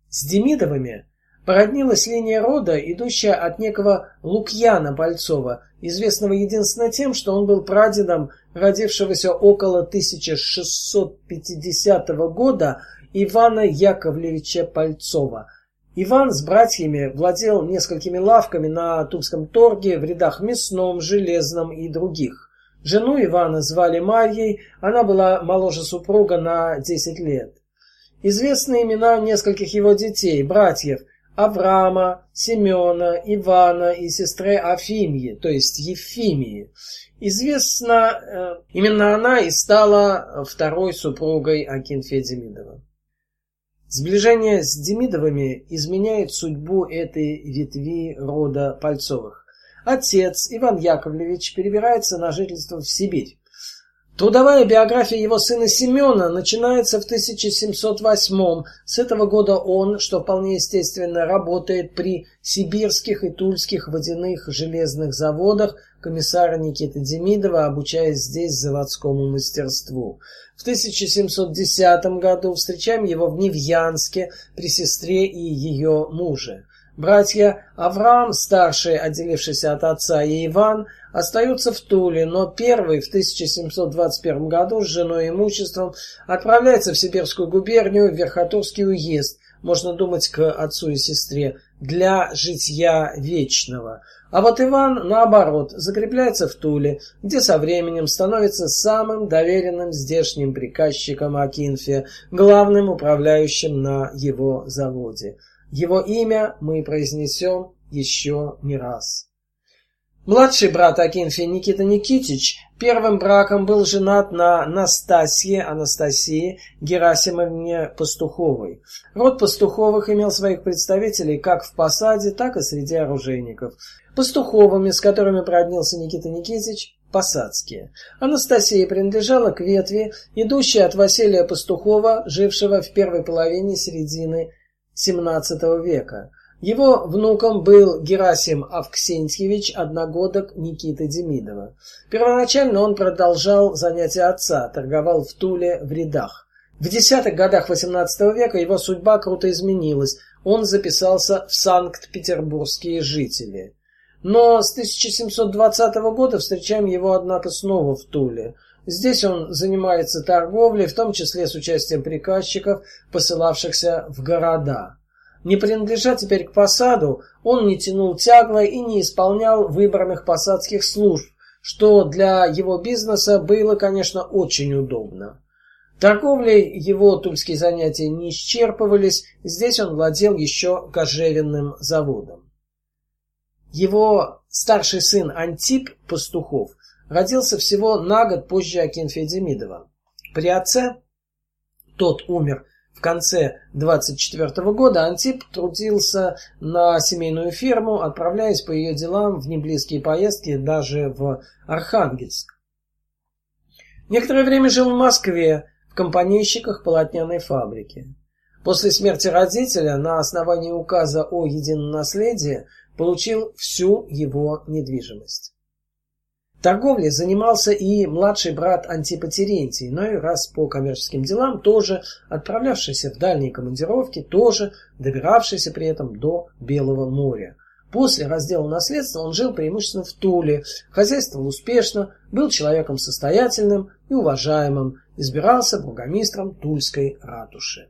С Демидовыми породнилась линия рода, идущая от некого Лукьяна Пальцова, известного единственно тем, что он был прадедом родившегося около 1650 года Ивана Яковлевича Пальцова. Иван с братьями владел несколькими лавками на Тульском торге в рядах мясном, железном и других. Жену Ивана звали Марьей, она была моложе супруга на 10 лет. Известны имена нескольких его детей, братьев – Авраама, Семена, Ивана и сестры Афимьи, то есть Ефимии. Известно, э, именно она и стала второй супругой Акинфея Демидова. Сближение с Демидовыми изменяет судьбу этой ветви рода Пальцовых. Отец Иван Яковлевич перебирается на жительство в Сибирь. Трудовая биография его сына Семена начинается в 1708 С этого года он, что вполне естественно, работает при сибирских и тульских водяных железных заводах комиссара Никиты Демидова, обучаясь здесь заводскому мастерству. В 1710 году встречаем его в Невьянске при сестре и ее муже. Братья Авраам, старший, отделившийся от отца, и Иван остаются в Туле, но первый в 1721 году с женой и имуществом отправляется в Сибирскую губернию, в Верхотурский уезд, можно думать, к отцу и сестре, для житья вечного. А вот Иван, наоборот, закрепляется в Туле, где со временем становится самым доверенным здешним приказчиком Акинфия, главным управляющим на его заводе. Его имя мы произнесем еще не раз. Младший брат Акинфия Никита Никитич первым браком был женат на Настасье Анастасии Герасимовне Пастуховой. Род Пастуховых имел своих представителей как в посаде, так и среди оружейников. Пастуховыми, с которыми проднился Никита Никитич, посадские. Анастасия принадлежала к ветви, идущей от Василия Пастухова, жившего в первой половине середины XVII века. Его внуком был Герасим Авксентьевич, одногодок Никиты Демидова. Первоначально он продолжал занятия отца, торговал в Туле в рядах. В десятых годах XVIII века его судьба круто изменилась. он записался в Санкт-Петербургские жители. Но с 1720 года встречаем его, однако, снова в Туле. Здесь он занимается торговлей, в том числе с участием приказчиков, посылавшихся в города. Не принадлежа теперь к посаду, он не тянул тягло и не исполнял выбранных посадских служб, что для его бизнеса было, конечно, очень удобно. Торговлей его тульские занятия не исчерпывались, здесь он владел еще кожевенным заводом. Его старший сын Антип Пастухов родился всего на год позже Акинфея Демидова. При отце тот умер в конце 24 года, Антип трудился на семейную ферму, отправляясь по ее делам в неблизкие поездки даже в Архангельск. Некоторое время жил в Москве, в компанейщиках полотняной фабрики. После смерти родителя на основании указа о едином наследии получил всю его недвижимость. Торговлей занимался и младший брат Антипа Терентий, но и раз по коммерческим делам тоже отправлявшийся в дальние командировки, тоже добиравшийся при этом до Белого моря. После раздела наследства он жил преимущественно в Туле, хозяйствовал успешно, был человеком состоятельным и уважаемым, избирался бургомистром Тульской ратуши.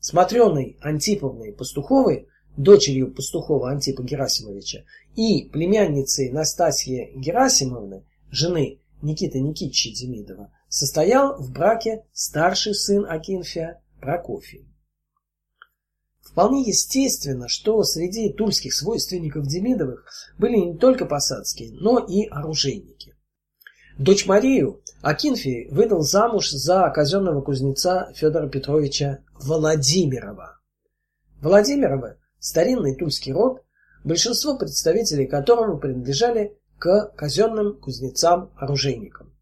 Смотреной Антиповной Пастуховой дочерью пастухова Антипа Герасимовича, и племянницей Настасьи Герасимовны, жены Никиты Никитича Демидова, состоял в браке старший сын Акинфия Прокофий. Вполне естественно, что среди тульских свойственников Демидовых были не только посадские, но и оружейники. Дочь Марию Акинфий выдал замуж за казенного кузнеца Федора Петровича Владимирова. Владимировы старинный тульский род, большинство представителей которого принадлежали к казенным кузнецам-оружейникам.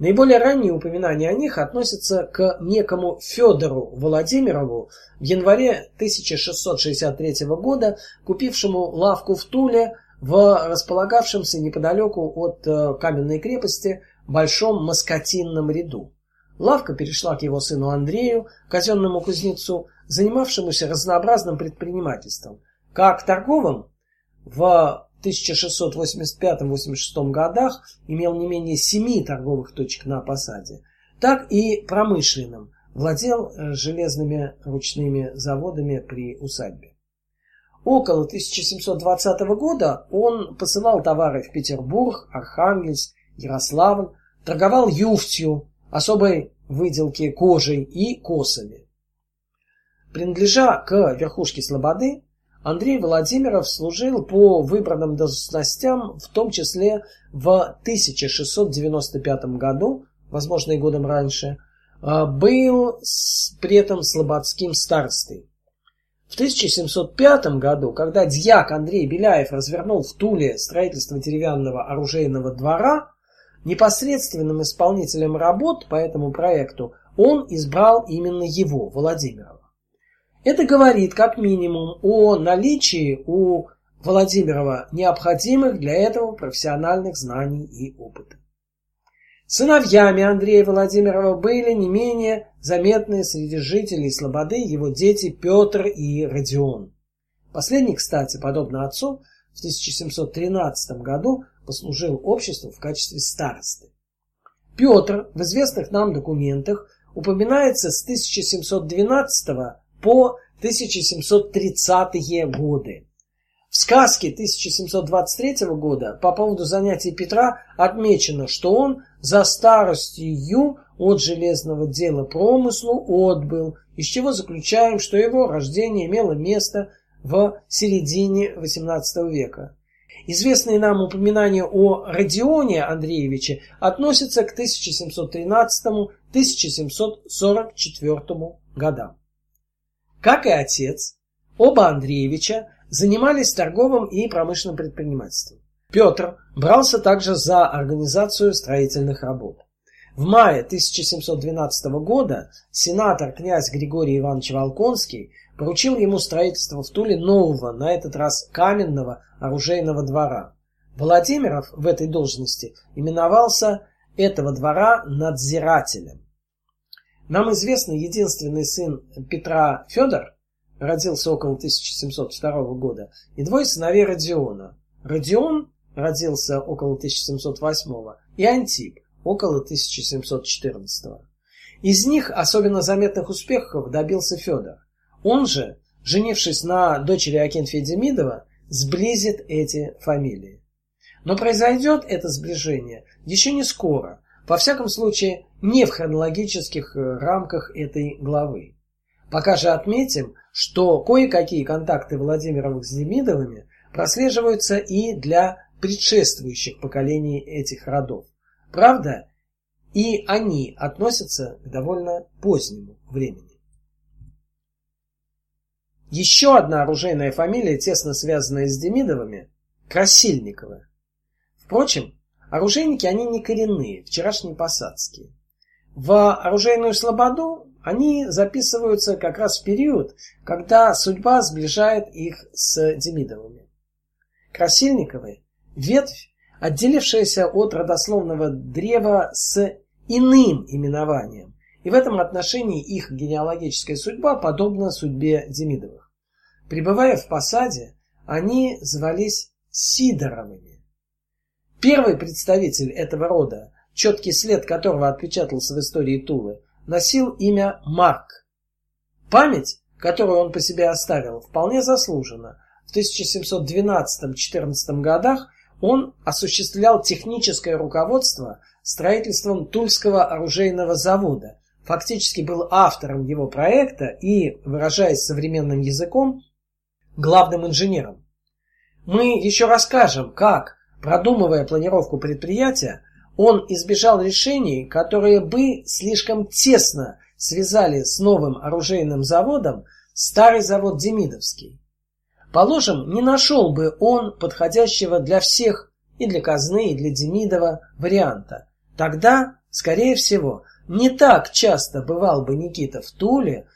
Наиболее ранние упоминания о них относятся к некому Федору Владимирову в январе 1663 года, купившему лавку в Туле в располагавшемся неподалеку от э, каменной крепости большом москотинном ряду. Лавка перешла к его сыну Андрею, казенному кузнецу, занимавшемуся разнообразным предпринимательством, как торговым в 1685-86 годах имел не менее семи торговых точек на посаде, так и промышленным, владел э, железными ручными заводами при усадьбе. Около 1720 года он посылал товары в Петербург, Архангельск, Ярославль, торговал юфтью, особой выделки кожей и косами. Принадлежа к верхушке Слободы, Андрей Владимиров служил по выбранным должностям, в том числе в 1695 году, возможно и годом раньше, а, был при этом слободским старостой. В 1705 году, когда дьяк Андрей Беляев развернул в Туле строительство деревянного оружейного двора, непосредственным исполнителем работ по этому проекту он избрал именно его, Владимирова. Это говорит как минимум о наличии у Владимирова необходимых для этого профессиональных знаний и опыта. Сыновьями Андрея Владимирова были не менее заметные среди жителей Слободы его дети Петр и Родион. Последний, кстати, подобно отцу, в 1713 году послужил обществу в качестве старосты. Петр в известных нам документах упоминается с 1712 по 1730-е годы. В сказке 1723 года по поводу занятий Петра отмечено, что он за старостью от железного дела промыслу отбыл, из чего заключаем, что его рождение имело место в середине XVIII века. Известные нам упоминания о Родионе Андреевиче относятся к 1713-1744 годам. Как и отец, оба Андреевича занимались торговым и промышленным предпринимательством. Петр брался также за организацию строительных работ. В мае 1712 года сенатор князь Григорий Иванович Волконский поручил ему строительство в Туле нового, на этот раз каменного оружейного двора. Владимиров в этой должности именовался этого двора надзирателем. Нам известно единственный сын Петра Федор, родился около 1702 года, и двое сыновей Родиона. Родион родился около 1708 и Антип около 1714. Из них особенно заметных успехов добился Федор. Он же, женившись на дочери Акинфия Демидова, сблизит эти фамилии. Но произойдет это сближение еще не скоро, во всяком случае не в хронологических э, рамках этой главы. Пока же отметим, что кое-какие контакты Владимировых с Демидовыми прослеживаются и для предшествующих поколений этих родов. Правда, и они относятся к довольно позднему времени. Еще одна оружейная фамилия, тесно связанная с Демидовыми – Красильниковы. Впрочем, оружейники они не коренные, вчерашние посадские. В оружейную слободу они записываются как раз в период, когда судьба сближает их с Демидовыми. Красильниковы – ветвь, отделившаяся от родословного древа с иным именованием, и в этом отношении их генеалогическая судьба подобна судьбе Демидовых. Пребывая в посаде, они звались Сидоровыми. Первый представитель этого рода, четкий след которого отпечатался в истории Тулы, носил имя Марк. Память, которую он по себе оставил, вполне заслужена. В 1712-14 годах он осуществлял техническое руководство строительством Тульского оружейного завода, фактически был автором его проекта и, выражаясь современным языком, главным инженером. Мы еще расскажем, как, продумывая планировку предприятия, он избежал решений, которые бы слишком тесно связали с новым оружейным заводом старый завод Демидовский. Положим, не нашел бы он подходящего для всех и для казны, и для Демидова варианта. Тогда, скорее всего, не так часто бывал бы Никита в Туле,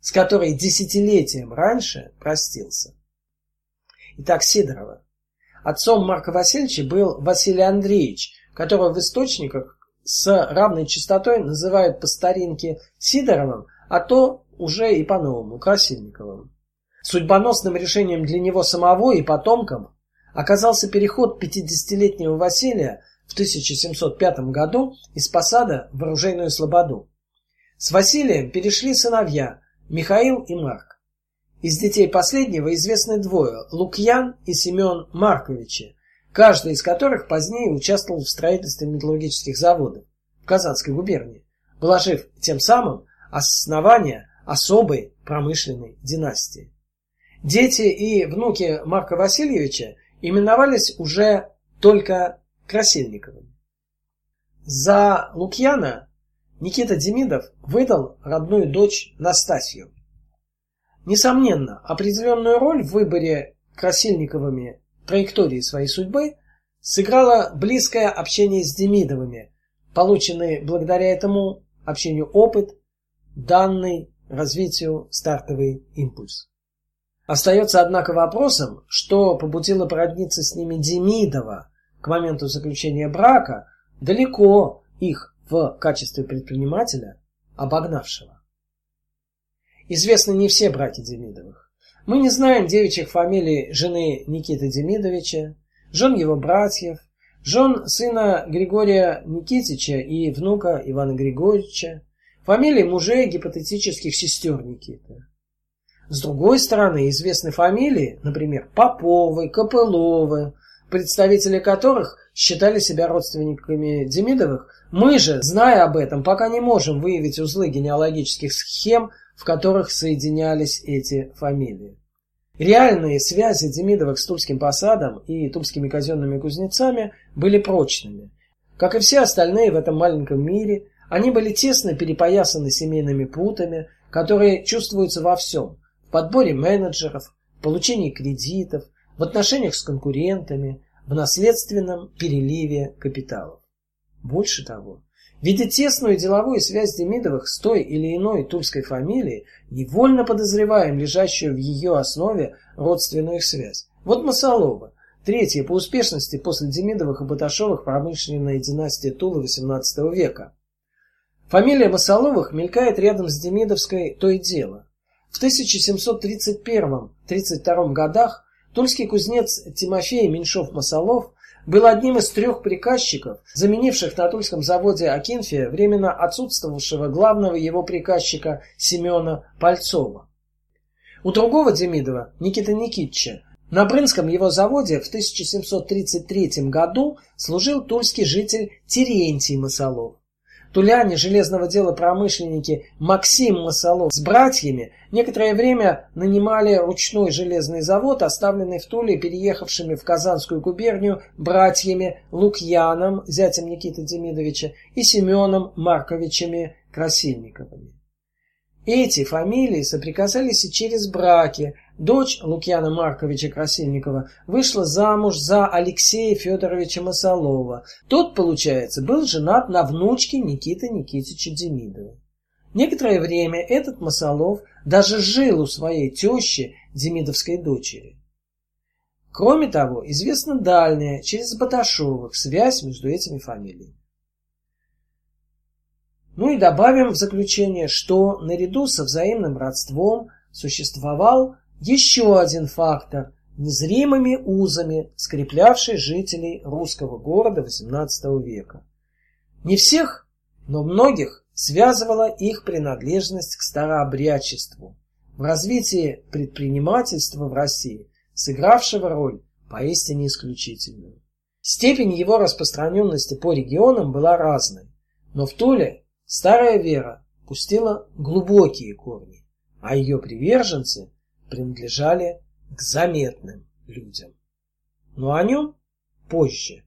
с которой десятилетием раньше простился. Итак, Сидорова. Отцом Марка Васильевича был Василий Андреевич, которого в источниках с равной частотой называют по старинке Сидоровым, а то уже и по-новому Красильниковым. Судьбоносным решением для него самого и потомкам оказался переход 50-летнего Василия в 1705 году из посада в оружейную слободу. С Василием перешли сыновья Михаил и Марк. Из детей последнего известны двое – Лукьян и Семен Марковичи, каждый из которых позднее участвовал в строительстве металлургических заводов в Казанской губернии, вложив тем самым основание особой промышленной династии. Дети и внуки Марка Васильевича именовались уже только Красильниковым. За Лукьяна Никита Демидов выдал родную дочь Настасью. Несомненно, определенную роль в выборе Красильниковыми траектории своей судьбы сыграло близкое общение с Демидовыми, полученный благодаря этому общению опыт, данный развитию стартовый импульс. Остается, однако, вопросом, что побудило породниться с ними Демидова к моменту заключения брака, далеко их в качестве предпринимателя обогнавшего. Известны не все браки Демидовых. Мы не знаем девичьих фамилий жены Никиты Демидовича, жен его братьев, жен сына Григория Никитича и внука Ивана Григорьевича, фамилии мужей гипотетических сестер Никиты. С другой стороны, известны фамилии, например, Поповы, Копыловы, представители которых считали себя родственниками Демидовых. Мы же, зная об этом, пока не можем выявить узлы генеалогических схем, в которых соединялись эти фамилии. Реальные связи Демидовых с Тульским посадом и тульскими казенными кузнецами были прочными. Как и все остальные в этом маленьком мире, они были тесно перепоясаны семейными путами, которые чувствуются во всем – в подборе менеджеров, получении кредитов, в отношениях с конкурентами, в наследственном переливе капиталов. Больше того, видя тесную деловую связь Демидовых с той или иной тульской фамилией, невольно подозреваем лежащую в ее основе родственную связь. Вот Масолова, третья по успешности после Демидовых и Баташовых промышленная династия Тулы XVIII века. Фамилия Масоловых мелькает рядом с Демидовской то и дело. В В 1731-32 годах тульский кузнец Тимофей Меньшов-Масолов был одним из трех приказчиков, заменивших на Тульском заводе Акинфия временно отсутствовавшего главного его приказчика Семена Пальцова. У другого Демидова, Никиты Никитича, на Брынском его заводе в 1733 году служил тульский житель Терентий Масолов. Туляне железного дела промышленники Максим Масолов с братьями некоторое время нанимали ручной железный завод, оставленный в Туле переехавшими в Казанскую губернию братьями Лукьяном, зятем Никиты Демидовича, и Семеном Марковичами Красильниковыми. Эти фамилии соприкасались и через браки. Дочь Лукьяна Марковича Красильникова вышла замуж за Алексея Федоровича Масолова. Тот, получается, был женат на внучке Никиты Никитича Демидова. Некоторое время этот Масолов даже жил у своей тещи, Демидовской дочери. Кроме того, известна дальняя, через Баташовых, связь между этими фамилиями. Ну и добавим в заключение, что наряду со взаимным родством существовал еще один фактор – незримыми узами, скреплявший жителей русского города XVIII века. Не всех, но многих связывала их принадлежность к старообрядчеству, в развитии предпринимательства в России, сыгравшего роль поистине исключительную. Степень его распространенности по регионам была разной, но в Туле Старая вера пустила глубокие корни, а ее приверженцы принадлежали к заметным людям. Но о нем позже.